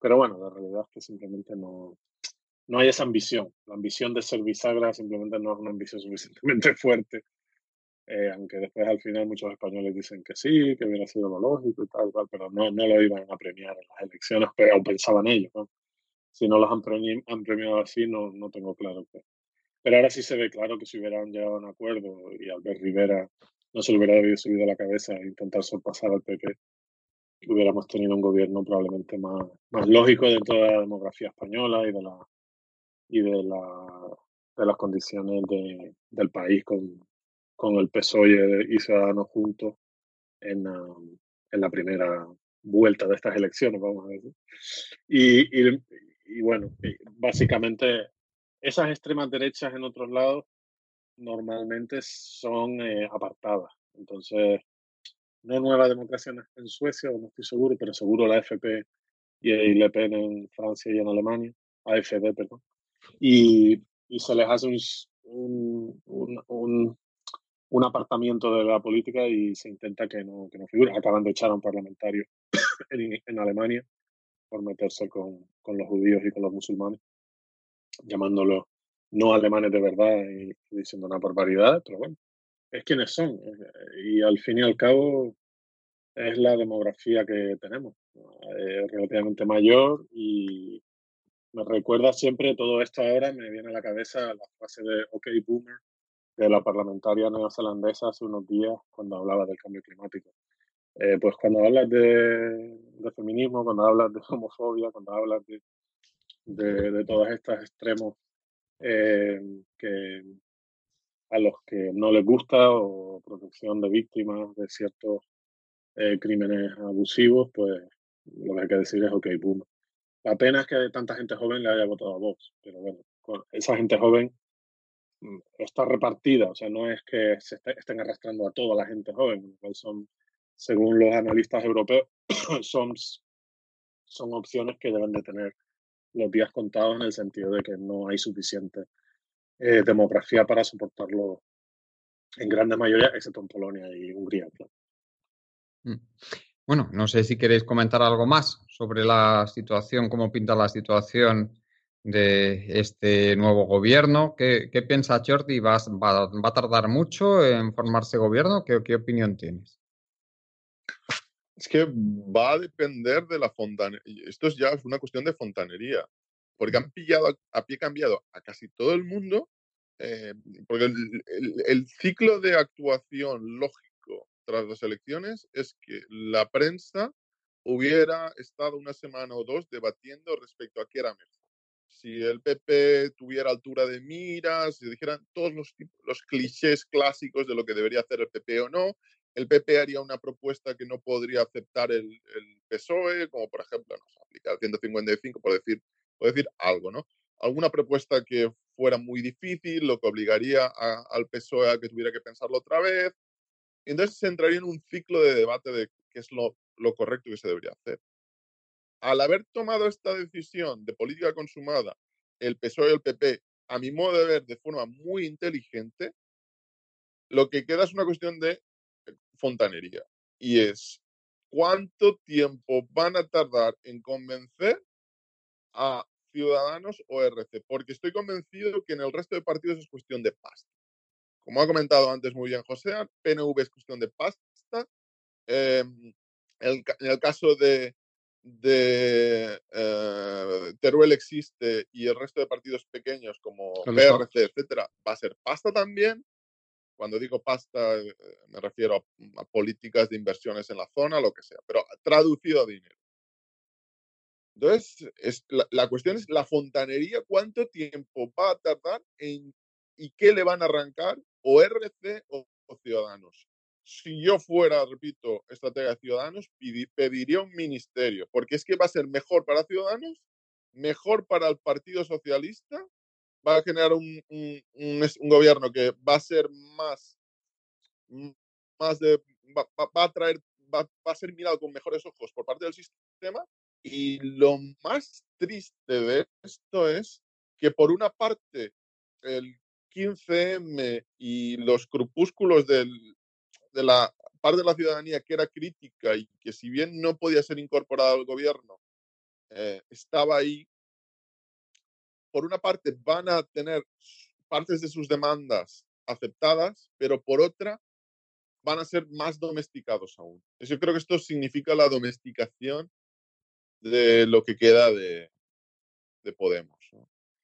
Pero bueno, la realidad es que simplemente no, no hay esa ambición. La ambición de ser bisagra simplemente no es una ambición suficientemente fuerte. Eh, aunque después al final muchos españoles dicen que sí, que hubiera sido lo lógico y tal, tal pero no, no lo iban a premiar en las elecciones, pero pensaban ellos. Si no los han, han premiado así, no, no tengo claro que, pero ahora sí se ve claro que si hubieran llegado a un acuerdo y Albert Rivera no se le hubiera subido a la cabeza e intentar sorpasar al PP, hubiéramos tenido un gobierno probablemente más, más lógico dentro de la demografía española y de la y de la de las condiciones de, del país con, con el PSOE y Ciudadanos juntos en, en la primera vuelta de estas elecciones, vamos a decir. Y, y, y bueno, básicamente esas extremas derechas en otros lados normalmente son eh, apartadas. Entonces, no nueva democracia en Suecia, no estoy seguro, pero seguro la FP y Le Pen en Francia y en Alemania, AFD, perdón. Y, y se les hace un, un, un, apartamiento de la política y se intenta que no, que no figure. Acaban de echar a un parlamentario en, en Alemania por meterse con, con los judíos y con los musulmanes llamándolos no alemanes de verdad y, diciendo una barbaridad, pero bueno, es quienes son. Eh, y al fin y al cabo es la demografía que tenemos. Relativamente mayor y me recuerda siempre todo esto ahora, me viene a la cabeza la frase de OK Boomer de la parlamentaria neozelandesa hace unos días cuando hablaba del cambio climático. Eh, pues cuando hablas de, de, feminismo, cuando hablas de homofobia, cuando hablas de de, de todos estos extremos eh, que a los que no les gusta o protección de víctimas de ciertos eh, crímenes abusivos, pues lo que hay que decir es, ok, boom. La pena es que tanta gente joven le haya votado a Vox, pero bueno, esa gente joven mm, está repartida, o sea, no es que se estén arrastrando a toda la gente joven, son, según los analistas europeos, son, son opciones que deben de tener los días contados en el sentido de que no hay suficiente eh, demografía para soportarlo en grande mayoría, excepto en Polonia y Hungría. Mm. Bueno, no sé si queréis comentar algo más sobre la situación, cómo pinta la situación de este nuevo gobierno. ¿Qué, qué piensa Jordi? ¿Va, ¿Va, va, a tardar mucho en formarse gobierno? ¿Qué, qué opinión tienes? Es que va a depender de la fontanería. Esto es ya una cuestión de fontanería, porque han pillado a, pie cambiado a casi todo el mundo, eh, porque el, ciclo de actuación lógico tras las elecciones es que la prensa hubiera estado una semana o dos debatiendo respecto a qué era mejor. Si el PP tuviera altura de miras, si dijeran todos los, los clichés clásicos de lo que debería hacer el PP o no, el PP haría una propuesta que no podría aceptar el, el PSOE, como por ejemplo, no aplicar 155, por decir, por decir algo, ¿no? Alguna propuesta que fuera muy difícil, lo que obligaría al PSOE a que tuviera que pensarlo otra vez. entonces se entraría en un ciclo de debate de qué es lo, lo correcto que se debería hacer. Al haber tomado esta decisión de política consumada, el PSOE y el PP, a mi modo de ver, de forma muy inteligente, lo que queda es una cuestión de fontanería. Y es, ¿cuánto tiempo van a tardar en convencer a Ciudadanos o RC? Porque estoy convencido que en el resto de partidos es cuestión de pasta. Como ha comentado antes muy bien José, PNV es cuestión de pasta. Em, en el caso de, de eh, Teruel existe y el resto de partidos pequeños como PRC, etcétera, va a ser pasta también. Cuando digo pasta, eh, me refiero a, políticas de inversiones en la zona, lo que sea, pero traducido a dinero. Entonces, es, la, cuestión es la fontanería, ¿cuánto tiempo va a tardar en, y qué le van a arrancar o RC o, Ciudadanos? Si yo fuera, repito, estratega de Ciudadanos, pediría un ministerio, porque es que va a ser mejor para Ciudadanos, mejor para el Partido Socialista va a generar un, gobierno que va a ser más, más de, va, a traer, va, a ser mirado con mejores ojos por parte del sistema. Y lo más triste de esto es que por una parte el 15M y los crepúsculos del, de la parte de la ciudadanía que era crítica y que si bien no podía ser incorporada al gobierno, eh, estaba ahí por una parte van a tener partes de sus demandas aceptadas, pero por otra van a ser más domesticados aún. Yo creo que esto significa la domesticación de lo que queda de, Podemos.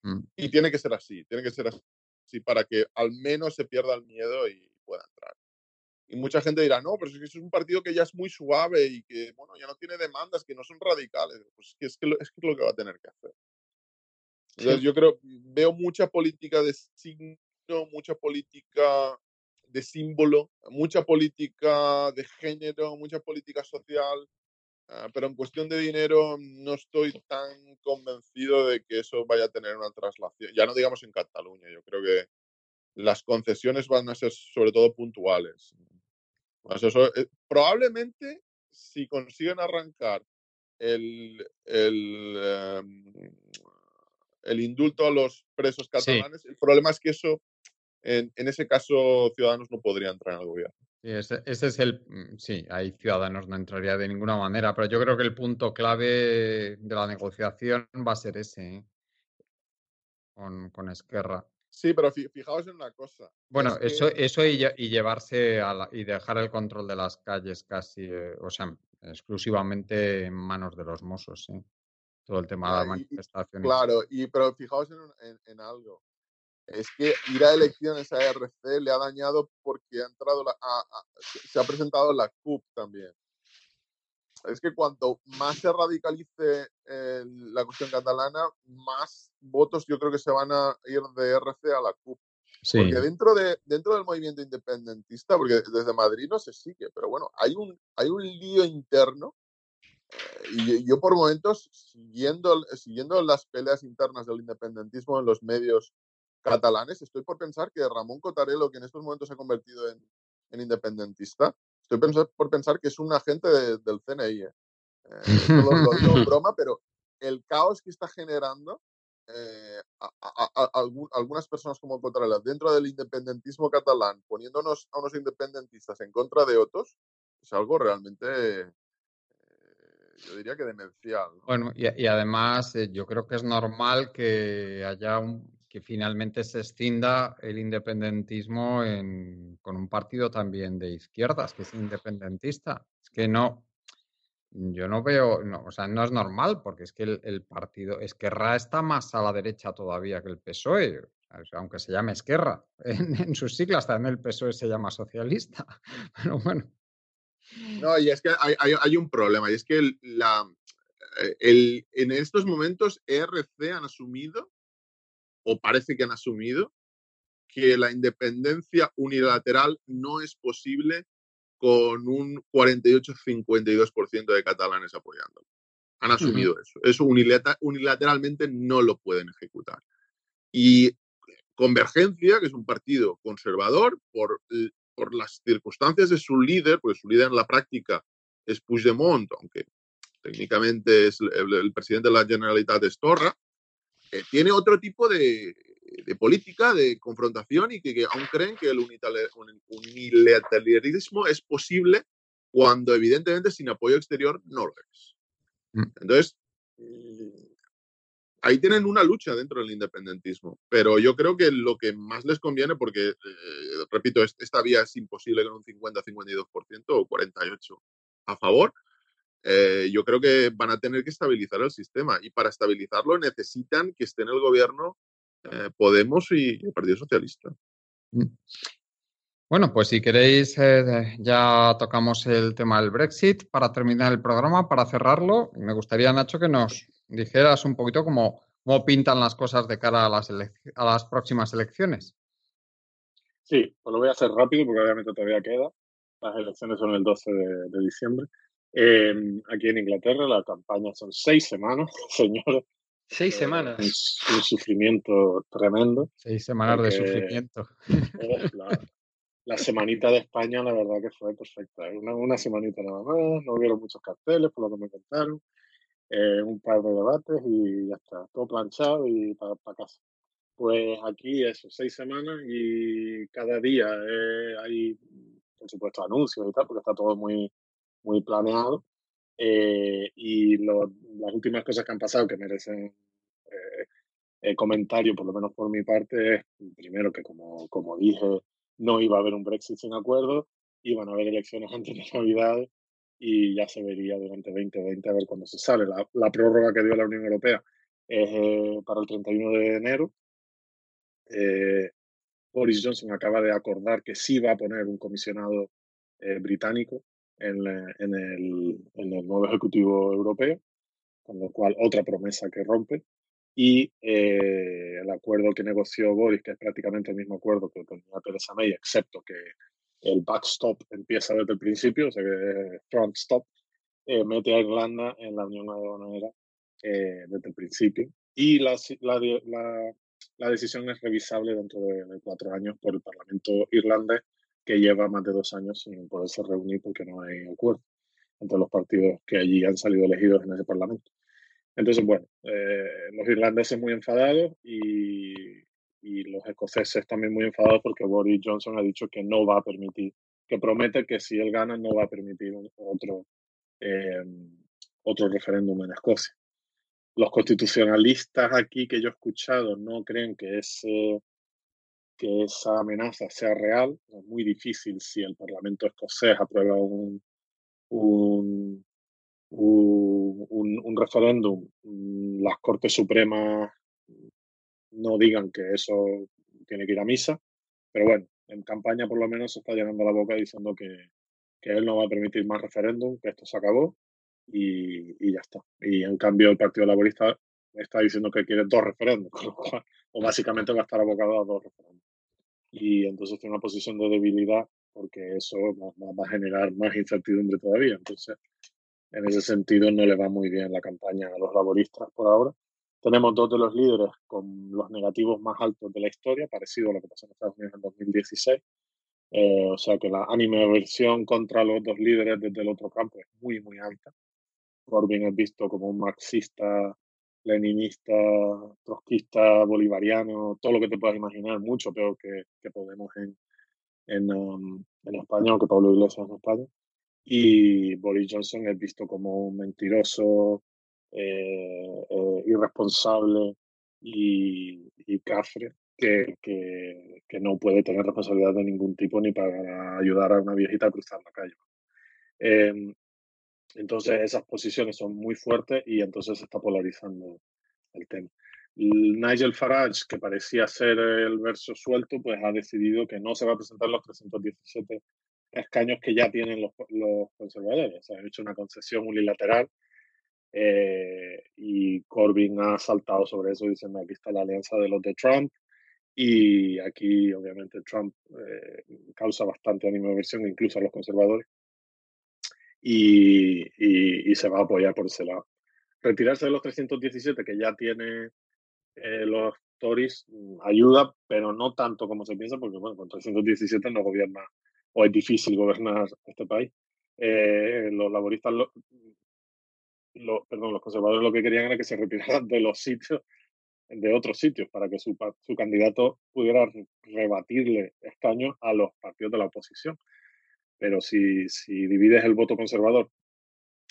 Mm. Y tiene que ser así, tiene que ser así para que al menos se pierda el miedo y pueda entrar. Y mucha gente dirá, no, pero es que es un partido que ya es muy suave y que, bueno, ya no tiene demandas, que no son radicales. Pues es que, es que lo que va a tener que hacer. Yo creo, veo mucha política de signo, mucha política de símbolo, mucha política de género, mucha política social, ah, pero en cuestión de dinero no estoy tan convencido de que eso vaya a tener una traslación. Ya no digamos en Cataluña, yo creo que las concesiones van a ser sobre todo puntuales. Eh, probablemente si consiguen arrancar el, el em, el indulto a los presos catalanes. El problema es que eso, en, ese caso, Ciudadanos no podría entrar en el gobierno. Sí, ese, es el. Mm, sí, ahí Ciudadanos no entraría de ninguna manera, pero yo creo que el punto clave de la negociación va a ser ese, ¿eh? con, con Esquerra. Sí, pero fijaos en una cosa. Bueno, eso, eso y, llevarse a y dejar el control de las calles casi, eh, o sea, exclusivamente en manos de los mozos, ¿sí? todo el tema de las manifestaciones. claro, y, pero fijaos en, algo. Es que ir a elecciones a RC le ha dañado porque ha entrado la, se ha presentado la CUP también. Es que cuanto más se radicalice la cuestión catalana, más votos yo creo que se van a ir de RC a la CUP. Porque dentro, de, dentro del movimiento independentista, porque desde Madrid no se sigue, pero bueno, hay un, hay un lío interno y yo por momentos, siguiendo, siguiendo las peleas internas del independentismo en los medios catalanes, estoy por pensar que Ramón Cotarelo, que en estos momentos se ha convertido en, en independentista, estoy por pensar que es un agente del CNI. ¿eh? Eh, lo, digo en broma, pero el caos que está generando eh, a, algunas personas como Cotarelo dentro del independentismo catalán, poniéndonos a unos independentistas en contra de otros, es algo realmente yo diría que demencial. Bueno, y, además eh, yo creo que es normal que haya un, finalmente se extienda el independentismo con un partido también de izquierdas, que es independentista. Es que no, yo no veo, no, o sea, no es normal, porque es que el, partido Esquerra está más a la derecha todavía que el PSOE, aunque se llame Esquerra. En, en sus siglas también el PSOE se llama socialista. Pero bueno. No, y es que hay, un problema, y es que la, eh, el, en estos momentos ERC han asumido, o parece que han asumido, que la independencia unilateral no es posible con un 48-52% de catalanes apoyándolo. Han asumido eso. Eso unilateralmente no lo pueden ejecutar. Y Convergencia, que es un partido conservador, por por las circunstancias de su líder, porque su líder en la práctica es Puigdemont, aunque técnicamente es el, presidente de la Generalitat de Estorra, eh, tiene otro tipo de, política de confrontación y que, aún creen que el unilateralismo es posible cuando evidentemente sin apoyo exterior no lo es. Mm. Entonces, ahí tienen una lucha dentro del independentismo, pero yo creo que lo que más les conviene, porque, eh, repito, esta vía es imposible con un 50-52% o 48% a favor, eh, yo creo que van a tener que estabilizar el sistema y para estabilizarlo necesitan que esté en el gobierno eh, Podemos y el Partido Socialista. Mm. Bueno, pues si queréis, eh, ya tocamos el tema del Brexit para terminar el programa, para cerrarlo. Me gustaría, Nacho, que nos dijeras un poquito cómo, cómo pintan las cosas de cara a las, a las próximas elecciones. Sí, pues lo voy a hacer rápido porque obviamente todavía queda. Las elecciones son el 12 de, diciembre. Em, aquí en Inglaterra la campaña son seis semanas, señores. Seis eh, semanas. Un, sufrimiento tremendo. Seis semanas de sufrimiento. Eh, la, semanita de España, la verdad que fue perfecta. Una, una semanita nada más, no hubieron muchos carteles, por lo que me contaron. Eh, un par de debates y ya está. Todo planchado y para casa. Pues aquí eso, seis semanas y cada día eh, hay, por supuesto, anuncios y tal, porque está todo muy, muy planeado. Eh, y las últimas cosas que han pasado que merecen eh, comentario, por lo menos por mi parte, es primero que, como, como dije, no iba a haber un Brexit sin acuerdo, iban a haber elecciones antes de Navidad y ya se vería durante 2020 a ver cuándo se sale. La, la prórroga que dio la Unión Europea es para el 31 de enero eh, Boris Johnson acaba de acordar que sí va a poner un comisionado eh, británico en, en, el, en, el, nuevo Ejecutivo Europeo, con lo cual otra promesa que rompe. Y eh, el acuerdo que negoció Boris, que es prácticamente el mismo acuerdo que tenía Theresa May, excepto que el backstop empieza desde el principio, o sea que front stop, mete a Irlanda en la Unión Aduanera desde el principio. Y la, la, la la decisión es revisable dentro de, cuatro años por el Parlamento irlandés, que lleva más de dos años sin poderse reunir porque no hay acuerdo entre los partidos que allí han salido elegidos en ese Parlamento. Entonces, bueno, eh, los irlandeses muy enfadados y, y, los escoceses también muy enfadados porque Boris Johnson ha dicho que no va a permitir, que promete que si él gana no va a permitir otro, eh, otro referéndum en Escocia los constitucionalistas aquí que yo he escuchado no creen que, ese, que esa amenaza sea real. Es muy difícil si el Parlamento escocés aprueba un, un, un, referéndum, mm, las Cortes Supremas no digan que eso tiene que ir a misa. Pero bueno, en campaña por lo menos se está llenando la boca diciendo que, que él no va a permitir más referéndum, que esto se acabó y, ya está. Y en cambio el Partido Laborista está diciendo que quiere dos referéndums, o básicamente va a estar abocado a dos. Y entonces tiene una posición de debilidad porque eso va, a generar más incertidumbre todavía. Entonces, en ese sentido no le va muy bien la campaña a los laboristas por ahora. Tenemos dos de los líderes con los negativos más altos de la historia, parecido a lo que pasó en Estados Unidos en 2016. Eh, o sea que la animaversión contra los dos líderes desde el otro campo es muy, muy alta. Corbyn es visto como un marxista, leninista, trotskista, bolivariano, todo lo que te puedas imaginar, mucho peor que, que Podemos en, en, um, en España o que Pablo Iglesias en España. Y Boris Johnson es visto como un mentiroso, eh, eh, irresponsable y, cafre que, que, que, no puede tener responsabilidad de ningún tipo ni para ayudar a una viejita a cruzar la calle. Eh, entonces esas posiciones son muy fuertes y entonces se está polarizando el tema. Nigel Farage, que parecía ser el verso suelto, pues ha decidido que no se va a presentar los 317 escaños que ya tienen los, conservadores. O sea, han hecho una concesión unilateral eh, y Corbyn ha saltado sobre eso diciendo aquí está la alianza de los de Trump y aquí obviamente Trump eh, causa bastante animación incluso a los conservadores y, se va a apoyar por ese lado. Retirarse de los 317 que ya tiene eh, los Tories mm, ayuda, pero no tanto como se piensa, porque bueno, con 317 no gobierna o es difícil gobernar este país. Eh, los laboristas, perdón, los conservadores lo que querían era que se retiraran de los sitios, de otros sitios, para que su, su candidato pudiera rebatirle escaños a los partidos de la oposición. Pero si, si divides el voto conservador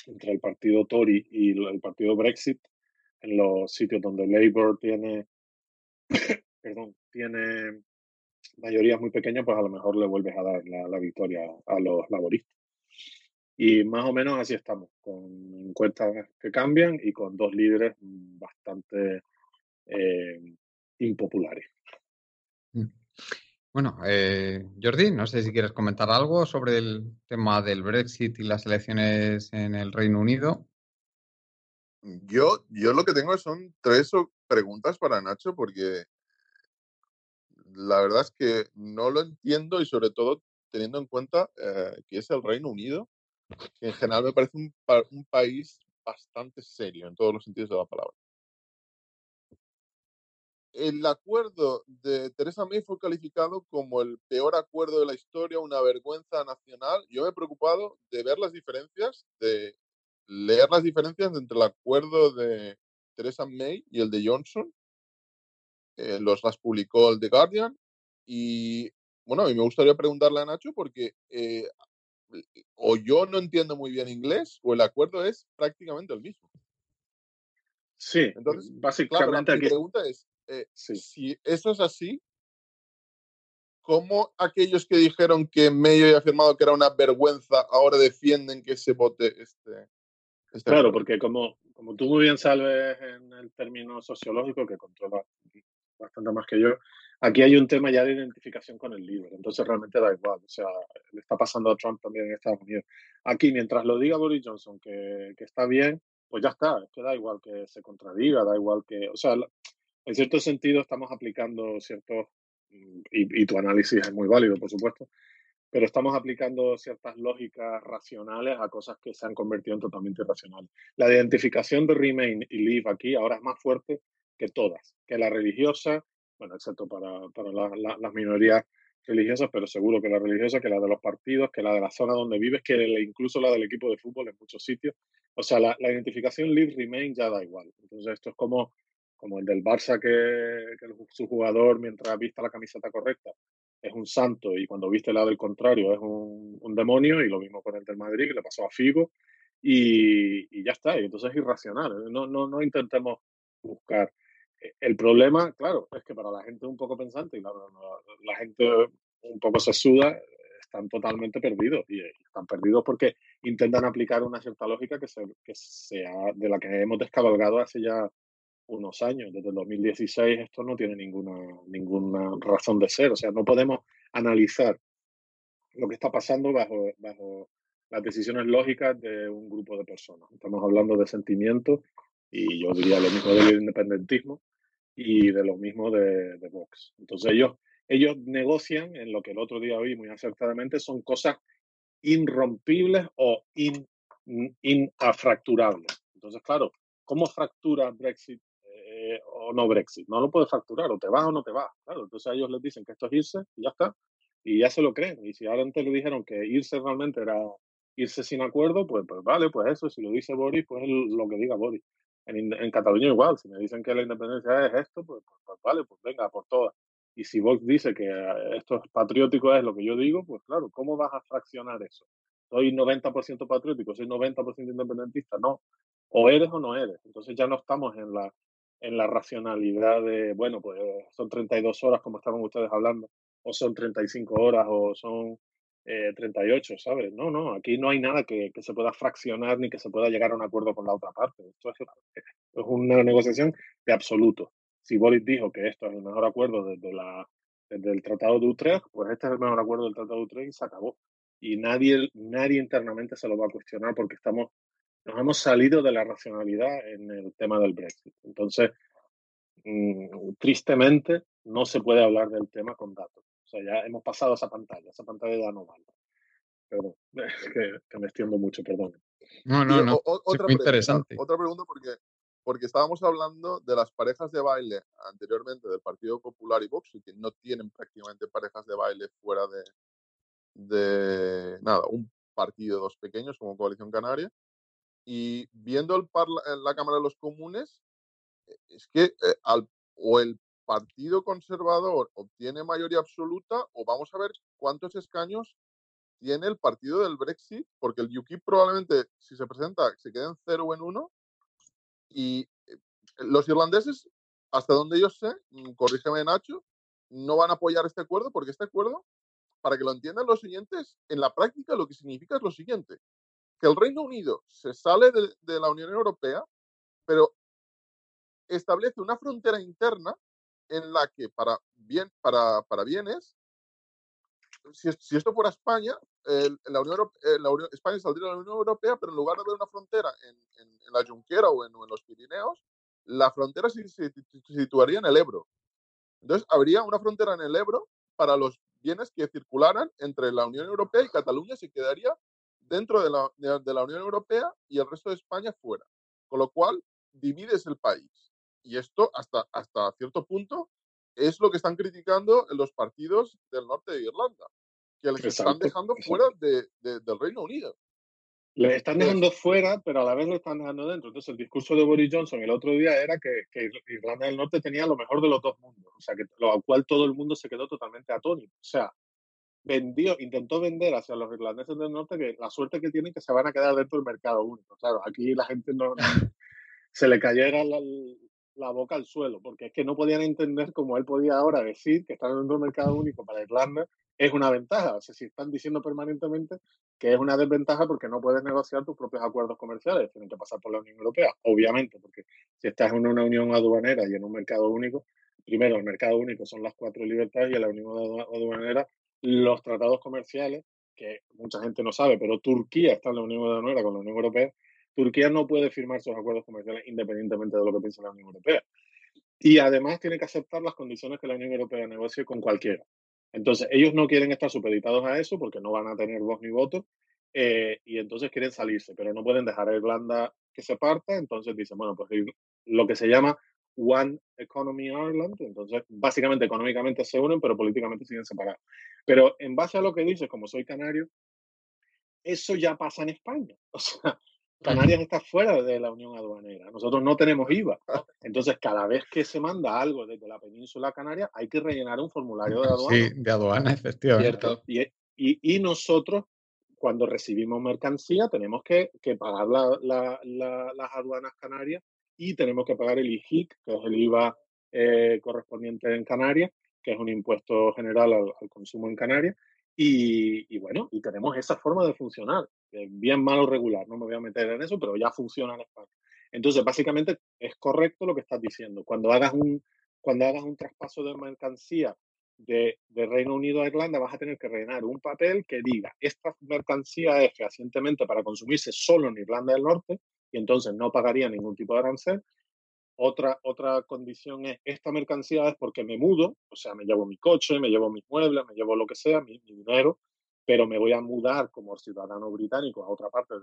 entre el partido Tory y el partido Brexit, en los sitios donde Labour tiene, perdón, tiene mayorías muy pequeñas, pues a lo mejor le vuelves a dar la, victoria a los laboristas. Y más o menos así estamos, con encuestas que cambian y con dos líderes bastante eh, impopulares. Bueno, eh, Jordi, no sé si quieres comentar algo sobre el tema del Brexit y las elecciones en el Reino Unido. Yo, yo lo que tengo son tres preguntas para Nacho, porque la verdad es que no lo entiendo y sobre todo teniendo en cuenta eh, que es el Reino Unido, que en general me parece un, un país bastante serio en todos los sentidos de la palabra el acuerdo de Teresa May fue calificado como el peor acuerdo de la historia, una vergüenza nacional. Yo me he preocupado de ver las diferencias, de leer las diferencias entre el acuerdo de Teresa May y el de Johnson. Eh, los las publicó el The Guardian. Y bueno, a mí me gustaría preguntarle a Nacho porque eh, o yo no entiendo muy bien inglés o el acuerdo es prácticamente el mismo. Sí, entonces básicamente mi pregunta es, eh, si eso es así, ¿cómo aquellos que dijeron que Mayo había afirmado que era una vergüenza ahora defienden que se vote este? este claro, porque como, como tú muy bien sabes en el término sociológico, que controla bastante más que yo, aquí hay un tema ya de identificación con el líder, entonces realmente da igual, o sea, le está pasando a Trump también en Estados Unidos. Aquí, mientras lo diga Boris Johnson, que, que está bien, pues ya está, es que da igual que se contradiga, da igual que, o sea, en cierto sentido estamos aplicando ciertos, y, tu análisis es muy válido, por supuesto, pero estamos aplicando ciertas lógicas racionales a cosas que se han convertido en totalmente irracionales. La identificación de Remain y Leave aquí ahora es más fuerte que todas, que la religiosa, bueno, excepto para, para las minorías religiosas, pero seguro que la religiosa, que la de los partidos, que la de la zona donde vives, que incluso la del equipo de fútbol en muchos sitios. O sea, la, la identificación Leave Remain ya da igual. Entonces, esto es como como el del Barça que, su jugador mientras vista la camiseta correcta es un santo y cuando viste la del contrario es un, demonio y lo mismo con el del Madrid que le pasó a Figo y, ya está, y entonces es irracional, ¿eh? no, no, no intentemos buscar. Eh, el problema, claro, es que para la gente un poco pensante y la, la, gente un poco se suda, están totalmente perdidos y están perdidos porque intentan aplicar una cierta lógica que, se, que sea de la que hemos descabalgado hace ya unos años, desde el 2016, esto no tiene ninguna, ninguna razón de ser. O sea, no podemos analizar lo que está pasando bajo, bajo las decisiones lógicas de un grupo de personas. Estamos hablando de sentimientos y yo diría lo mismo del independentismo y de lo mismo de, Vox. Entonces ellos, ellos negocian en lo que el otro día oí muy acertadamente, son cosas irrompibles o in, infracturables. Entonces, claro, ¿cómo fractura Brexit eh, o no Brexit. No lo puedes facturar, o te vas o no te vas. Claro, entonces a ellos les dicen que esto es irse y ya está. Y ya se lo creen. Y si ahora antes le dijeron que irse realmente era irse sin acuerdo, pues, pues vale, pues eso. Si lo dice Boris, pues es lo que diga Boris. En, en, Cataluña igual, si me dicen que la independencia es esto, pues, pues, pues vale, pues venga, por todas. Y si Vox dice que esto es patriótico, es lo que yo digo, pues claro, ¿cómo vas a fraccionar eso? Soy 90% patriótico, soy 90% independentista, no. O eres o no eres. Entonces ya no estamos en la en la racionalidad de, bueno, pues son 32 horas como estaban ustedes hablando, o son 35 horas, o son eh, 38, ¿sabes? No, no, aquí no hay nada que, que, se pueda fraccionar ni que se pueda llegar a un acuerdo con la otra parte. Esto es, una negociación de absoluto. Si Boris dijo que esto es el mejor acuerdo desde, la, desde el Tratado de Utrecht, pues este es el mejor acuerdo del Tratado de Utrecht y se acabó. Y nadie, nadie internamente se lo va a cuestionar porque estamos nos hemos salido de la racionalidad en el tema del Brexit. Entonces, mm, tristemente, no se puede hablar del tema con datos. O sea, ya hemos pasado esa pantalla, esa pantalla ya no vale. Perdón, que, me extiendo mucho, perdón. No, no, no. otra, pregunta, interesante. otra pregunta porque, porque estábamos hablando de las parejas de baile anteriormente del Partido Popular y Vox, y que no tienen prácticamente parejas de baile fuera de, de nada, un partido, dos pequeños como Coalición Canaria. Y viendo el la Cámara de los Comunes, e, es que eh, al, o el Partido Conservador obtiene mayoría absoluta o vamos a ver cuántos escaños tiene el partido del Brexit, porque el UKIP probablemente, si se presenta, se quede en cero o en uno. Y eh, los irlandeses, hasta donde yo sé, mm, corrígeme Nacho, no van a apoyar este acuerdo porque este acuerdo, para que lo entiendan los siguientes, en la práctica lo que significa es lo siguiente que el Reino Unido se sale de, la Unión Europea, pero establece una frontera interna en la que para, bien, para, para bienes si, esto fuera España, la Unión la España saldría de la Unión Europea, pero en lugar de haber una frontera en, la Junquera o en, los Pirineos, la frontera se, situaría en el Ebro. Entonces, habría una frontera en el Ebro para los bienes que circularan entre la Unión Europea y Cataluña se quedaría dentro de la, de la Unión Europea y el resto de España fuera. Con lo cual, divides el país. Y esto, hasta, hasta cierto punto, es lo que están criticando los partidos del norte de Irlanda, que les están dejando fuera de, del Reino Unido. Les están dejando fuera, pero a la vez lo están dejando dentro. Entonces, el discurso de Boris Johnson el otro día era que, que Irlanda del Norte tenía lo mejor de los dos mundos, o sea, que lo cual todo el mundo se quedó totalmente atónito. O sea, vendió, intentó vender hacia los irlandeses del norte que la suerte que tienen que se van a quedar dentro del mercado único. Claro, aquí la gente no, se le cayera la, la boca al suelo, porque es que no podían entender cómo él podía ahora decir que estar en un mercado único para Irlanda es una ventaja. O sea, si están diciendo permanentemente que es una desventaja porque no puedes negociar tus propios acuerdos comerciales, tienen que pasar por la Unión Europea, obviamente, porque si estás en una unión aduanera y en un mercado único, primero el mercado único son las cuatro libertades y la unión aduanera los tratados comerciales, que mucha gente no sabe, pero Turquía está en la unión aduanera con la Unión Europea, Turquía no puede firmar sus acuerdos comerciales independientemente de lo que piense la Unión Europea. Y además tiene que aceptar las condiciones que la Unión Europea negocie con cualquiera. Entonces, ellos no quieren estar supeditados a eso porque no van a tener voz ni voto eh, y entonces quieren salirse, pero no pueden dejar a Irlanda que se parta. Entonces dicen, bueno, pues lo que se llama One Economy Ireland. Entonces, básicamente económicamente se unen, pero políticamente siguen separados. Pero en base a lo que dices, como soy canario, eso ya pasa en España. O sea, Canarias está fuera de la Unión Aduanera. Nosotros no tenemos IVA. Entonces, cada vez que se manda algo desde la península canaria, hay que rellenar un formulario de aduana. Sí, de aduana, efectivamente. Y, y, y, nosotros, cuando recibimos mercancía, tenemos que, que pagar la, la, las aduanas canarias y tenemos que pagar el IGIC, que es el IVA eh, correspondiente en Canarias, que es un impuesto general al, consumo en Canarias. Y, bueno, y tenemos esa forma de funcionar, bien malo regular, no me voy a meter en eso, pero ya funciona en España. Entonces, básicamente es correcto lo que estás diciendo. Cuando hagas un, cuando hagas un traspaso de mercancía de, de, Reino Unido a Irlanda, vas a tener que rellenar un papel que diga, esta mercancía es fehacientemente para consumirse solo en Irlanda del Norte, y entonces no pagaría ningún tipo de arancel, otra, otra condición es, esta mercancía es porque me mudo, o sea, me llevo mi coche, me llevo mis muebles, me llevo lo que sea, mi, dinero, pero me voy a mudar como ciudadano británico a otra parte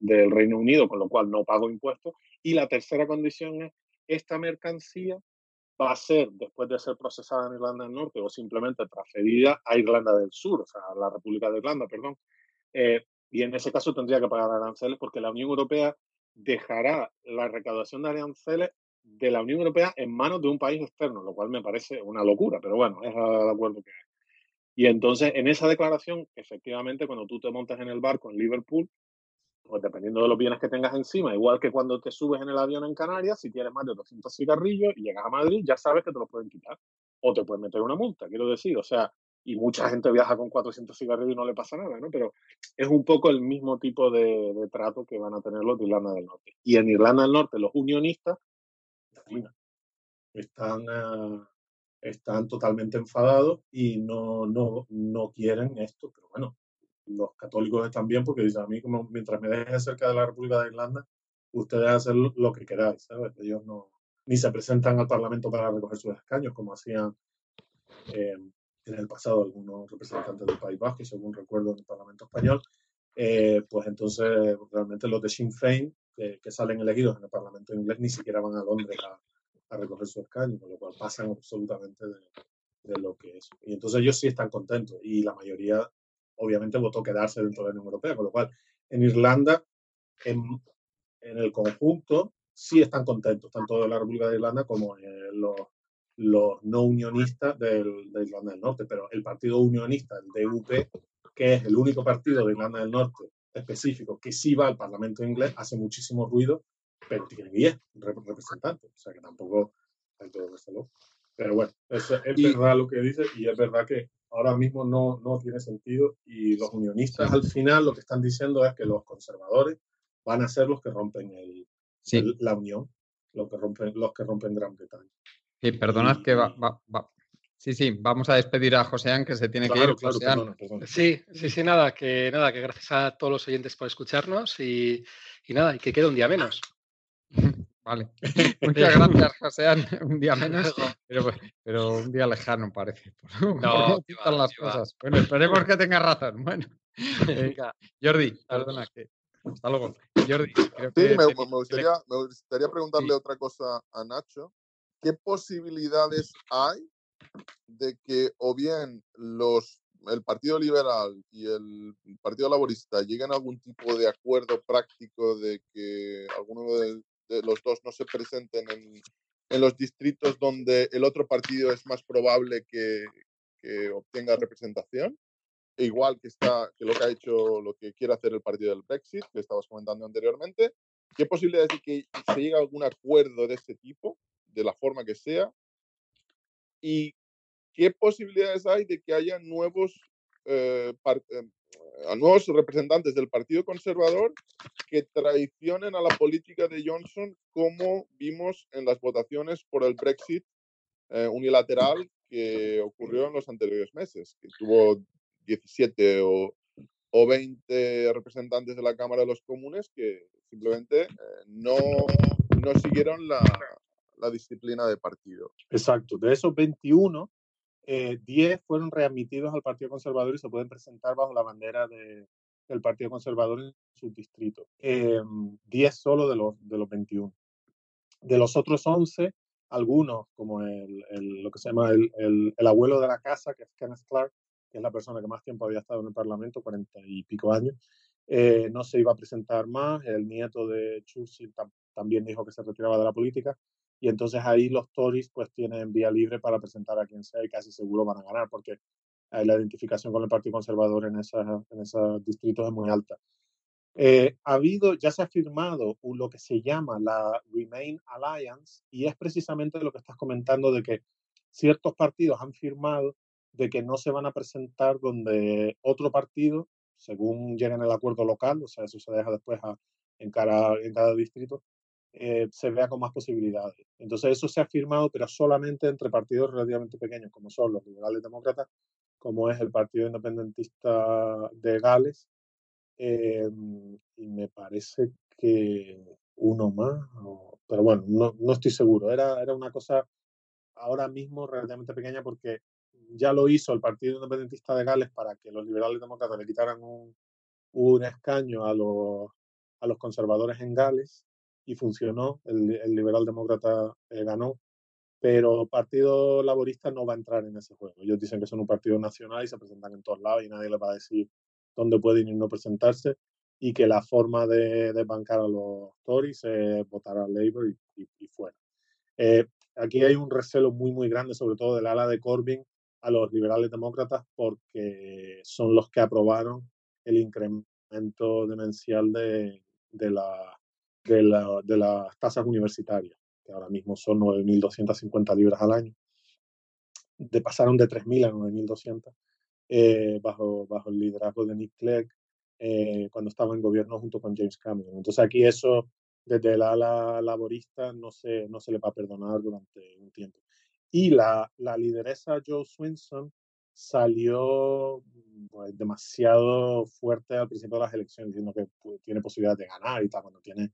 del, Reino Unido, con lo cual no pago impuestos. Y la tercera condición es, esta mercancía va a ser, después de ser procesada en Irlanda del Norte o simplemente transferida a Irlanda del Sur, o sea, a la República de Irlanda, perdón. Eh, y en ese caso tendría que pagar aranceles porque la Unión Europea dejará la recaudación de aranceles de la Unión Europea en manos de un país externo, lo cual me parece una locura, pero bueno, es el acuerdo que hay. Y entonces, en esa declaración, efectivamente, cuando tú te montas en el barco en Liverpool, pues dependiendo de los bienes que tengas encima, igual que cuando te subes en el avión en Canarias, si tienes más de 200 cigarrillos y llegas a Madrid, ya sabes que te los pueden quitar. O te pueden meter una multa, quiero decir. O sea, y mucha gente viaja con 400 cigarrillos y no le pasa nada, ¿no? Pero es un poco el mismo tipo de, trato que van a tener los de Irlanda del Norte. Y en Irlanda del Norte, los unionistas están, eh, están totalmente enfadados y no, no, no quieren esto, pero bueno, los católicos están bien porque dicen a mí, como mientras me dejen cerca de la República de Irlanda, ustedes hacen lo que queráis, ¿sabes? Ellos no, ni se presentan al Parlamento para recoger sus escaños, como hacían eh, en el pasado algunos representantes del País Vasco, según recuerdo en el Parlamento Español, eh, pues entonces realmente los de Sinn Féin, que, salen elegidos en el Parlamento inglés, ni siquiera van a Londres a, recoger su escaño, con lo cual pasan absolutamente de, lo que es. Y entonces ellos sí están contentos y la mayoría obviamente votó quedarse dentro de la Unión Europea, con lo cual en Irlanda, en, en el conjunto, sí están contentos, tanto de la República de Irlanda como en los los no unionistas del, de Irlanda del Norte, pero el partido unionista, el DUP, que es el único partido de Irlanda del Norte específico que sí va al Parlamento inglés, hace muchísimo ruido, pero tiene 10 representantes, o sea que tampoco hay todo Pero bueno, es, es verdad lo que dice y es verdad que ahora mismo no, no tiene sentido y los unionistas al final lo que están diciendo es que los conservadores van a ser los que rompen el, la unión, los que rompen, los que rompen Gran Bretaña. Y perdonad que va, Sí, sí, vamos a despedir a Joséán que se tiene que ir. Sí, sí, sí, nada, que nada, que gracias a todos los oyentes por escucharnos y, y nada, y que quede un día menos. Vale. Muchas gracias, Joséán. Un día menos, pero, un día lejano parece. no, las cosas. Bueno, esperemos que tenga razón. Bueno, Jordi, perdona que. Hasta luego. Jordi, creo sí, me, gustaría, me gustaría preguntarle otra cosa a Nacho. ¿Qué posibilidades hay de que o bien los el Partido Liberal y el Partido Laborista lleguen a algún tipo de acuerdo práctico de que alguno de, los dos no se presenten en, en, los distritos donde el otro partido es más probable que, que obtenga representación, igual que está que lo que ha hecho, lo que quiere hacer el partido del Brexit, que estabas comentando anteriormente, ¿qué posibilidades de que se llegue a algún acuerdo de este tipo, de la forma que sea? ¿Y qué posibilidades hay de que haya nuevos, eh, eh, nuevos representantes del Partido Conservador que traicionen a la política de Johnson como vimos en las votaciones por el Brexit eh, unilateral que ocurrió en los anteriores meses, que tuvo 17 o, o 20 representantes de la Cámara de los Comunes que simplemente no, no siguieron la, la disciplina de partido. Exacto, de esos 21, 10 eh, fueron readmitidos al Partido Conservador y se pueden presentar bajo la bandera de, del Partido Conservador en su distrito. 10 eh, solo de los, de los 21. De los otros 11, algunos, como el, el, lo que se llama el, el, abuelo de la casa, que es Kenneth Clark, que es la persona que más tiempo había estado en el Parlamento, 40 y pico años, eh, no se iba a presentar más. El nieto de Churchill también dijo que se retiraba de la política y entonces ahí los Tories pues tienen vía libre para presentar a quien sea y casi seguro van a ganar porque la identificación con el Partido Conservador en, en esos distritos es muy alta. Eh, ha habido, ya se ha firmado lo que se llama la Remain Alliance y es precisamente lo que estás comentando de que ciertos partidos han firmado de que no se van a presentar donde otro partido, según lleguen el acuerdo local, o sea, eso se deja después en, cada, en cada distrito, eh, se vea con más posibilidades. Entonces eso se ha firmado, pero solamente entre partidos relativamente pequeños, como son los liberales demócratas, como es el Partido Independentista de Gales, eh, y me parece que uno más, pero bueno, no, no, estoy seguro. Era, era una cosa ahora mismo relativamente pequeña porque ya lo hizo el Partido Independentista de Gales para que los liberales demócratas le quitaran un, un escaño a los, a los conservadores en Gales y funcionó, el, liberal demócrata eh, ganó, pero el Partido Laborista no va a entrar en ese juego. Ellos dicen que son un partido nacional y se presentan en todos lados y nadie les va a decir dónde pueden y no presentarse y que la forma de, bancar a los Tories es votar a Labour y, y, fuera. Eh, aquí hay un recelo muy, muy grande, sobre todo del ala de Corbyn a los liberales demócratas, porque son los que aprobaron el incremento demencial de, de la de, la, de las tasas universitarias, que ahora mismo son 9.250 libras al año. De, pasaron de 3.000 a 9.200 eh, bajo, bajo el liderazgo de Nick Clegg eh, cuando estaba en gobierno junto con James Cameron. Entonces aquí eso desde el ala laborista no se, no se le va a perdonar durante un tiempo. Y la, la lideresa Joe Swinson salió pues, demasiado fuerte al principio de las elecciones, diciendo que pues, tiene posibilidad de ganar y tal, cuando tiene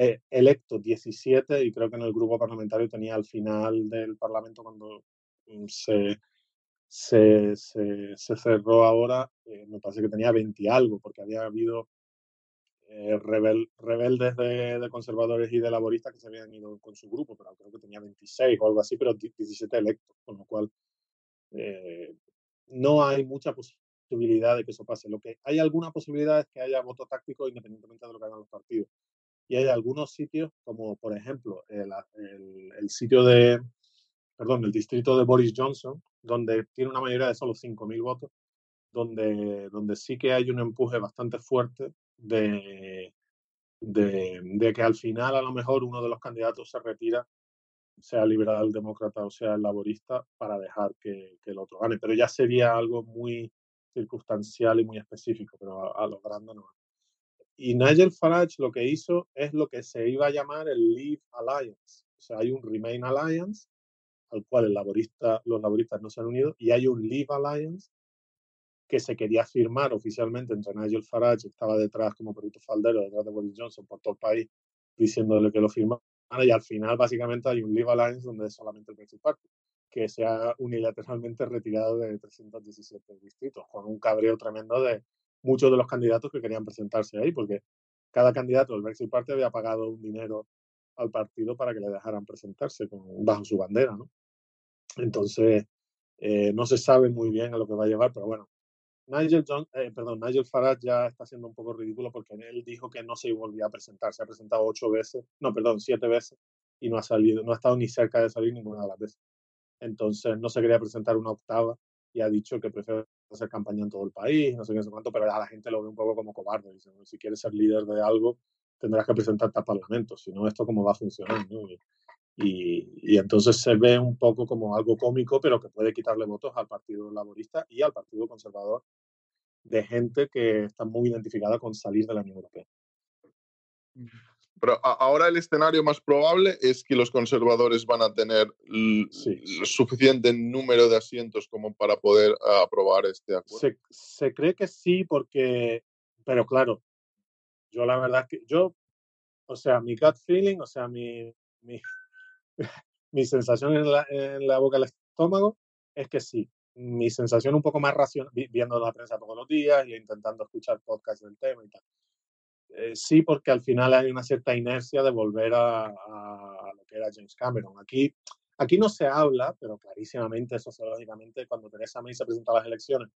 eh, electo 17 y creo que en el grupo parlamentario tenía al final del Parlamento cuando mm, se, se, se, cerró ahora, eh, me parece que tenía 20 y algo, porque había habido eh, rebel, rebeldes de, de, conservadores y de laboristas que se habían ido con su grupo, pero creo que tenía 26 o algo así, pero 17 electos, con lo cual no hay mucha posibilidad de que eso pase. Lo que hay alguna posibilidad es que haya voto táctico independientemente de lo que hagan los partidos y hay algunos sitios, como por ejemplo el, el, sitio de, perdón, el distrito de Boris Johnson, donde tiene una mayoría de solo 5.000 votos, donde, donde sí que hay un empuje bastante fuerte de, de, que al final a lo mejor uno de los candidatos se retira, sea liberal demócrata o sea laborista, para dejar que, que el otro gane. Pero ya sería algo muy circunstancial y muy específico, pero a, a lo grande no. Y Nigel Farage lo que hizo es lo que se iba a llamar el Leave Alliance. O sea, hay un Remain Alliance al cual los laboristas no se han unido, y hay un Leave Alliance que se quería firmar oficialmente entre Nigel Farage, que estaba detrás como perito faldero, detrás de Boris Johnson por todo el país, diciéndole que lo firmara, y al final básicamente hay un Leave Alliance donde es solamente el Brexit Party, que se ha unilateralmente retirado de 317 distritos, con un cabreo tremendo de muchos de los candidatos que querían presentarse ahí, porque cada candidato del Brexit Party había pagado un dinero al partido para que le dejaran presentarse bajo su bandera, ¿no? Entonces, eh, no se sabe muy bien a lo que va a llevar, pero bueno, Nigel, John, eh, perdón, Nigel Farage ya está siendo un poco ridículo porque él dijo que no se volvía a presentar. Se ha presentado ocho veces, no, perdón, siete veces y no ha salido, no ha estado ni cerca de salir ninguna de las veces. Entonces no se quería presentar una octava y ha dicho que prefiere hacer campaña en todo el país, no sé qué, no sé cuánto, pero a la gente lo ve un poco como cobarde. Dice, si quieres ser líder de algo, tendrás que presentarte a parlamento, si no, esto cómo va a funcionar. Y, y, entonces se ve un poco como algo cómico, pero que puede quitarle votos al Partido Laborista y al Partido Conservador de gente que está muy identificada con salir de la Unión Europea. Pero ahora el escenario más probable es que los conservadores van a tener suficiente número de asientos como para poder aprobar este acuerdo. Se, cree que sí, porque, pero claro, yo la verdad que yo, o sea, mi gut feeling, o sea, mi, mi, mi sensación en la, en la boca del estómago es que sí mi sensación un poco más racional, viendo la prensa todos los días y intentando escuchar podcasts del tema y tal. Eh, sí, porque al final hay una cierta inercia de volver a, lo que era James Cameron. Aquí, aquí no se habla, pero clarísimamente, sociológicamente, cuando Teresa May se presenta a las elecciones,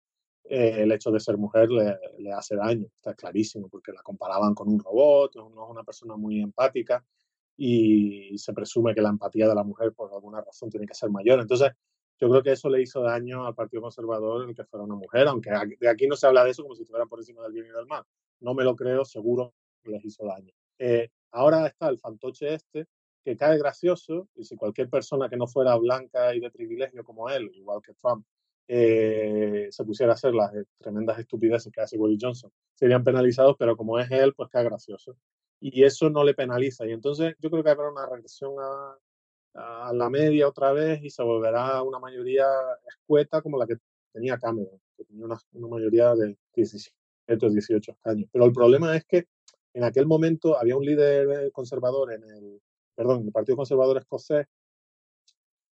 eh, el hecho de ser mujer le, le, hace daño, está clarísimo, porque la comparaban con un robot, no es una persona muy empática y se presume que la empatía de la mujer por alguna razón tiene que ser mayor. Entonces, yo creo que eso le hizo daño al Partido Conservador el que fuera una mujer, aunque de aquí no se habla de eso como si estuviera por encima del bien y del mal. No me lo creo, seguro les hizo daño. Eh, ahora está el fantoche este, que cae gracioso, y si cualquier persona que no fuera blanca y de privilegio como él, igual que Trump, eh, se pusiera a hacer las tremendas estupideces que hace Boris Johnson, serían penalizados, pero como es él, pues cae gracioso. Y eso no le penaliza. Y entonces yo creo que habrá una regresión a, la media otra vez y se volverá una mayoría escueta como la que tenía Cameron, que tenía una, mayoría de 17 o 18 años. Pero el problema es que en aquel momento había un líder conservador en el, perdón, en el Partido Conservador Escocés,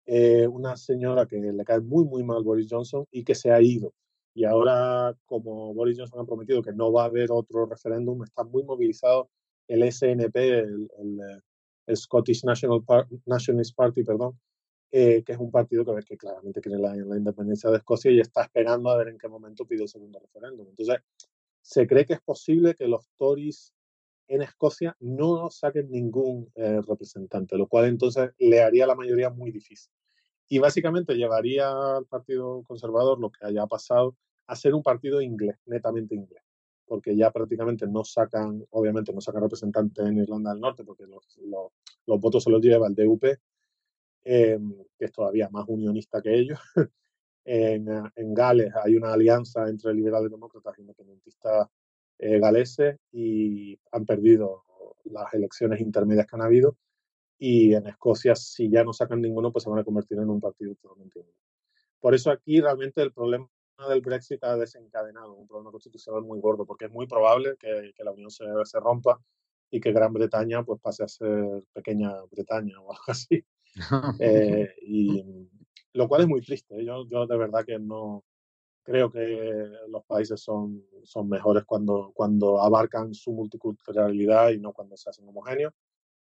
eh, una señora que le cae muy, muy mal Boris Johnson y que se ha ido. Y ahora, como Boris Johnson ha prometido que no va a haber otro referéndum, está muy movilizado el SNP, el, el el Scottish National Nationalist Party, perdón, eh, que es un partido que, que claramente quiere la, la, independencia de Escocia y está esperando a ver en qué momento pide el segundo referéndum. Entonces, se cree que es posible que los Tories en Escocia no saquen ningún eh, representante, lo cual entonces le haría la mayoría muy difícil. Y básicamente llevaría al Partido Conservador lo que haya pasado a ser un partido inglés, netamente inglés porque ya prácticamente no sacan, obviamente no sacan representantes en Irlanda del Norte, porque los, votos se los lleva el DUP, eh, que es todavía más unionista que ellos. en, en, Gales hay una alianza entre liberales demócratas e independentistas eh, galeses y han perdido las elecciones intermedias que han habido. Y en Escocia, si ya no sacan ninguno, pues se van a convertir en un partido totalmente Por eso aquí realmente el problema del Brexit ha desencadenado un problema constitucional muy gordo, porque es muy probable que, que la Unión se, se, rompa y que Gran Bretaña pues pase a ser pequeña Bretaña o algo así. eh, y lo cual es muy triste. ¿eh? Yo, yo de verdad que no creo que los países son, son mejores cuando, cuando abarcan su multiculturalidad y no cuando se hacen homogéneos.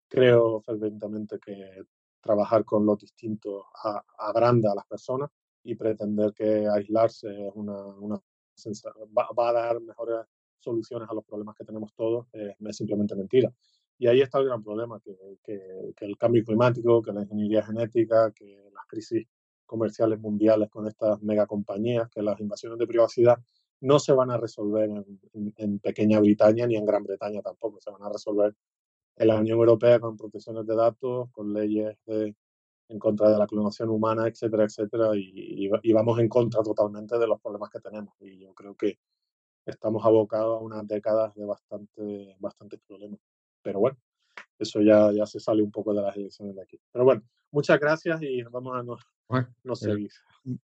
Creo fervientemente que trabajar con los distintos agranda a las personas y pretender que aislarse es una, una va, va, a dar mejores soluciones a los problemas que tenemos todos, eh, es simplemente mentira. Y ahí está el gran problema, que, que, que, el cambio climático, que la ingeniería genética, que las crisis comerciales mundiales con estas megacompañías, que las invasiones de privacidad no se van a resolver en, en, en, Pequeña Bretaña ni en Gran Bretaña tampoco, se van a resolver en la Unión Europea con protecciones de datos, con leyes de en contra de la clonación humana, etcétera, etcétera, y, y, vamos en contra totalmente de los problemas que tenemos. Y yo creo que estamos abocados a unas décadas de bastante, bastantes problemas. Pero bueno, eso ya, ya se sale un poco de las elecciones de aquí. Pero bueno, muchas gracias y vamos a no, seguir.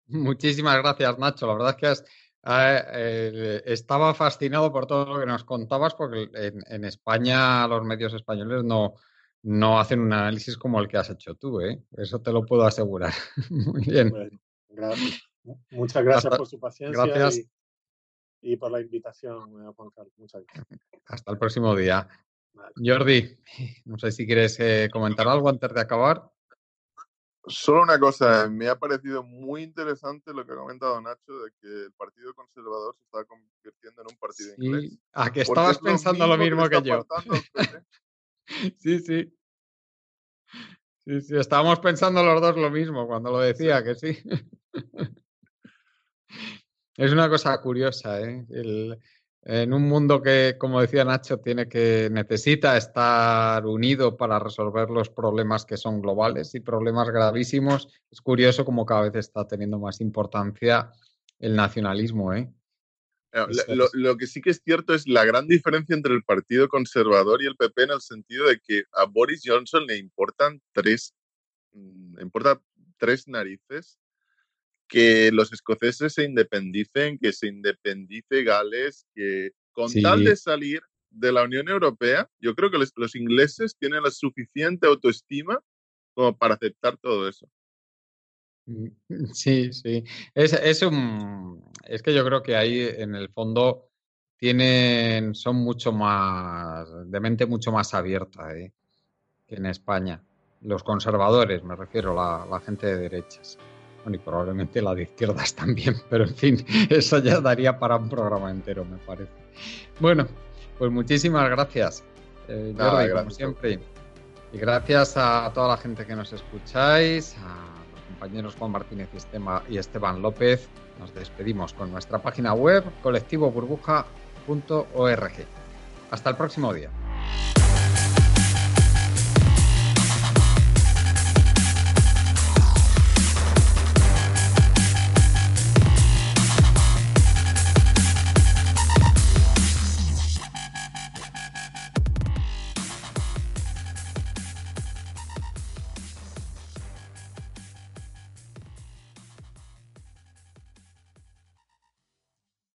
Muchísimas gracias, Nacho. La verdad es que eh, estaba fascinado por todo lo que nos contabas, porque en, España los medios españoles no, no hacen un análisis como el que has hecho tú, ¿eh? Eso te lo puedo asegurar. Muy bien. Muchas gracias por su paciencia Y, por la invitación, eh, Juan Carlos. Muchas gracias. Hasta el próximo día. Jordi, no sé si quieres eh, comentar algo antes de acabar. Solo una cosa, me ha parecido muy interesante lo que ha comentado Nacho de que el Partido Conservador se está convirtiendo en un partido inglés. A que estabas pensando lo mismo, que, yo. sí, sí. Sí, sí, estábamos pensando los dos lo mismo cuando lo decía, que sí. es una cosa curiosa, ¿eh? En un mundo que, como decía Nacho, tiene que necesita estar unido para resolver los problemas que son globales y problemas gravísimos. Es curioso como cada vez está teniendo más importancia el nacionalismo, ¿eh? eh lo, que sí que es cierto es la gran diferencia entre el Partido Conservador y el PP en el sentido de que a Boris Johnson le importan tres, mm, importa tres narices que los escoceses se independicen, que se independice Gales, que con tal de salir de la Unión Europea, yo creo que los, ingleses tienen la suficiente autoestima como para aceptar todo eso. Mm, sí, sí. Es, es, un, es que yo creo que ahí en el fondo tienen, son mucho más, de mente mucho más abierta ¿eh? que en España. Los conservadores, me refiero, la, la gente de derechas y probablemente la de izquierdas también, pero en fin, eso ya daría para un programa entero, me parece. Bueno, pues muchísimas gracias, eh, Jordi, como siempre. Y gracias a toda la gente que nos escucháis, a los compañeros Juan Martínez y Esteban López. Nos despedimos con nuestra página web colectivoburbuja.org. Hasta el próximo día.